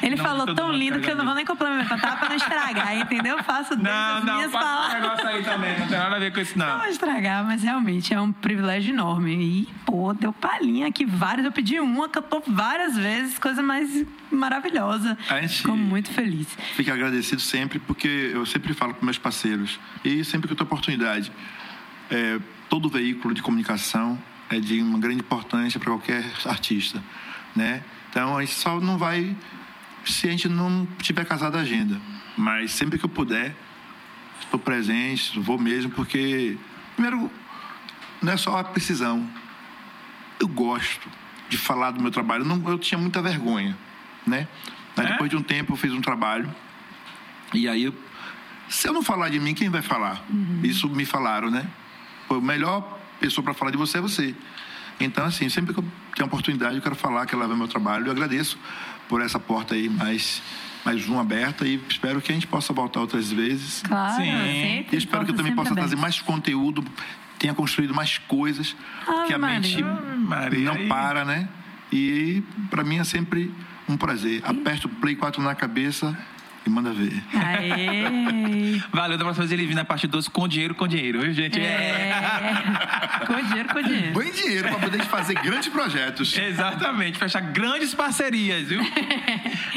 Ele Não, falou tão lindo que eu não vou nem complementar tá? pra não estragar, entendeu? Eu faço desde Não, as não, minhas palavras. negócio aí também. Não tem nada a ver com isso, Não não. vou estragar, mas realmente é um privilégio enorme. E, pô, deu palhinha aqui várias. Eu pedi uma, cantou várias vezes, coisa mais maravilhosa. A gente- Fico muito feliz. Fico agradecido sempre, porque eu sempre falo para meus parceiros, e sempre que eu tenho oportunidade, é, todo veículo de comunicação é de uma grande importância para qualquer artista, né? Então, a gente só não vai se a gente não tiver casado a agenda. Mas sempre que eu puder, estou presente, vou mesmo, porque, primeiro, não é só a precisão. Eu gosto de falar do meu trabalho. Não, eu tinha muita vergonha, né? Mas É? depois de um tempo eu fiz um trabalho e aí, eu- se eu não falar de mim, quem vai falar? Isso me falaram, né? Pô, a melhor pessoa para falar de você é você. Então, assim, sempre que eu tenho oportunidade, eu quero falar, quero levar meu trabalho. Eu agradeço por essa porta aí mais, mais uma aberta e espero que a gente possa voltar outras vezes. Claro, Sim. sempre. E espero que eu também possa trazer mais conteúdo, tenha construído mais coisas, Ave que a mente Maria. Maria, não para, né? E para mim é sempre um prazer. Aperta o Play 4 na cabeça e manda ver. Aê! Valeu, da próxima vez ele vir na parte 12 com dinheiro, com dinheiro, viu, gente? É. com dinheiro, com dinheiro. Põe dinheiro para poder fazer grandes projetos. Exatamente, fechar grandes parcerias, viu?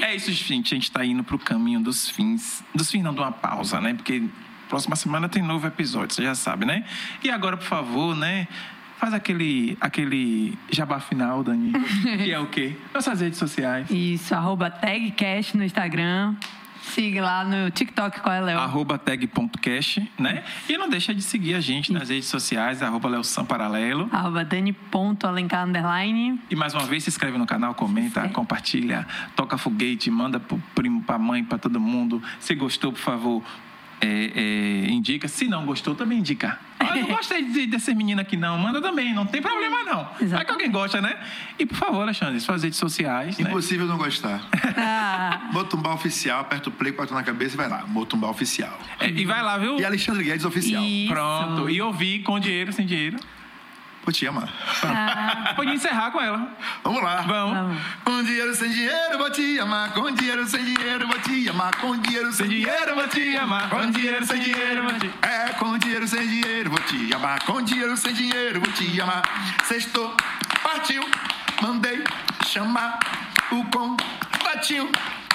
é isso, gente. A gente tá indo pro caminho dos fins. Dos fins, não, de uma pausa, né? Porque próxima semana tem novo episódio, você já sabe, né? E agora, por favor, né? Faz aquele, aquele jabá final, Dani. que é o quê? Nossas redes sociais. Isso, arroba tagcast no Instagram. Siga lá no TikTok, qual é, Léo? Arroba tag.cash, né? E não deixa de seguir a gente nas redes sociais, arroba Léo Paralelo. Arroba dani.alencar underline. E mais uma vez, se inscreve no canal, comenta, inscreve. compartilha, toca foguete, manda pro primo, pra mãe, pra todo mundo. Se gostou, por favor, é, é, indica. Se não gostou, também indica. Ah, eu não gostei de, dessa menina aqui, não. Manda também, não tem problema, não. Vai que Exatamente. alguém gosta, né? E, por favor, Alexandre, suas redes sociais, né? Impossível não gostar. Ah, Motumbá Oficial, aperta o Play 4 na cabeça e vai lá. Motumbá Oficial. É, e vai lá, viu? E Alexandre Guedes Oficial. Isso. Pronto. E ouvir com dinheiro, sem dinheiro. Vou te amar. Pode encerrar com ela. Vamos lá. Vamos. vamos. Com dinheiro, sem dinheiro, vou te amar. Com dinheiro, sem dinheiro, vou te amar. Com dinheiro, sem dinheiro, vou te amar. Com dinheiro, sem dinheiro, vou te É, com dinheiro, sem dinheiro, vou te amar. Com dinheiro, sem dinheiro, vou te amar. Sextou, partiu, mandei chamar o combatinho.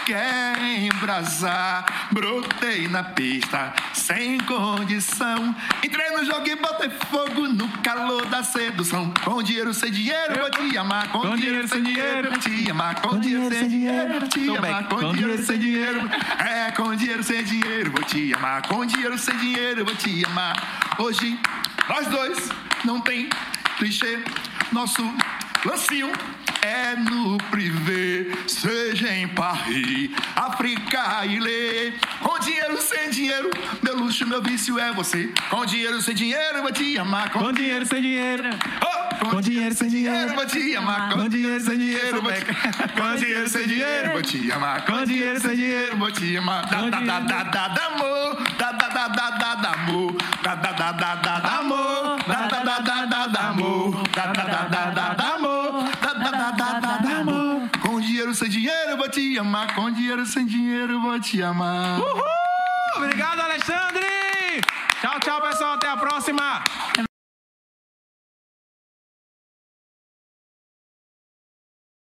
Quer embrasar, brotei na pista sem condição. Entrei no jogo e botei fogo no calor da sedução. Com dinheiro, sem dinheiro, vou te amar. Com, dinheiro, sem dinheiro, vou te amar. Com, dinheiro, sem dinheiro, vou te amar. Com, Com dinheiro, dinheiro, sem dinheiro. É, com dinheiro, sem dinheiro, vou te amar. Com dinheiro, sem dinheiro, vou te amar. Hoje, nós dois não tem clichê. Nosso lancinho é no privê, seja em Paris, África e lê. Com dinheiro, sem dinheiro, meu luxo, meu vício é você. Com dinheiro, sem dinheiro, vou te amar. Com dinheiro, sem dinheiro. Oh, com, dinheiro, sem dinheiro, vou te amar. Com dinheiro, sem dinheiro, vou te Com dinheiro, sem dinheiro, vou te amar. Com dinheiro, sem dinheiro, vou te amar. Da da da da da da amor, da da da da da da amor, da da da da da da amor, da da da da da da amor, da da da da da da amor, Com dinheiro, sem dinheiro, vou te amar. Com dinheiro, sem dinheiro, vou te amar. Uhul! Obrigado, Alexandre! Tchau, tchau, pessoal. Até a próxima.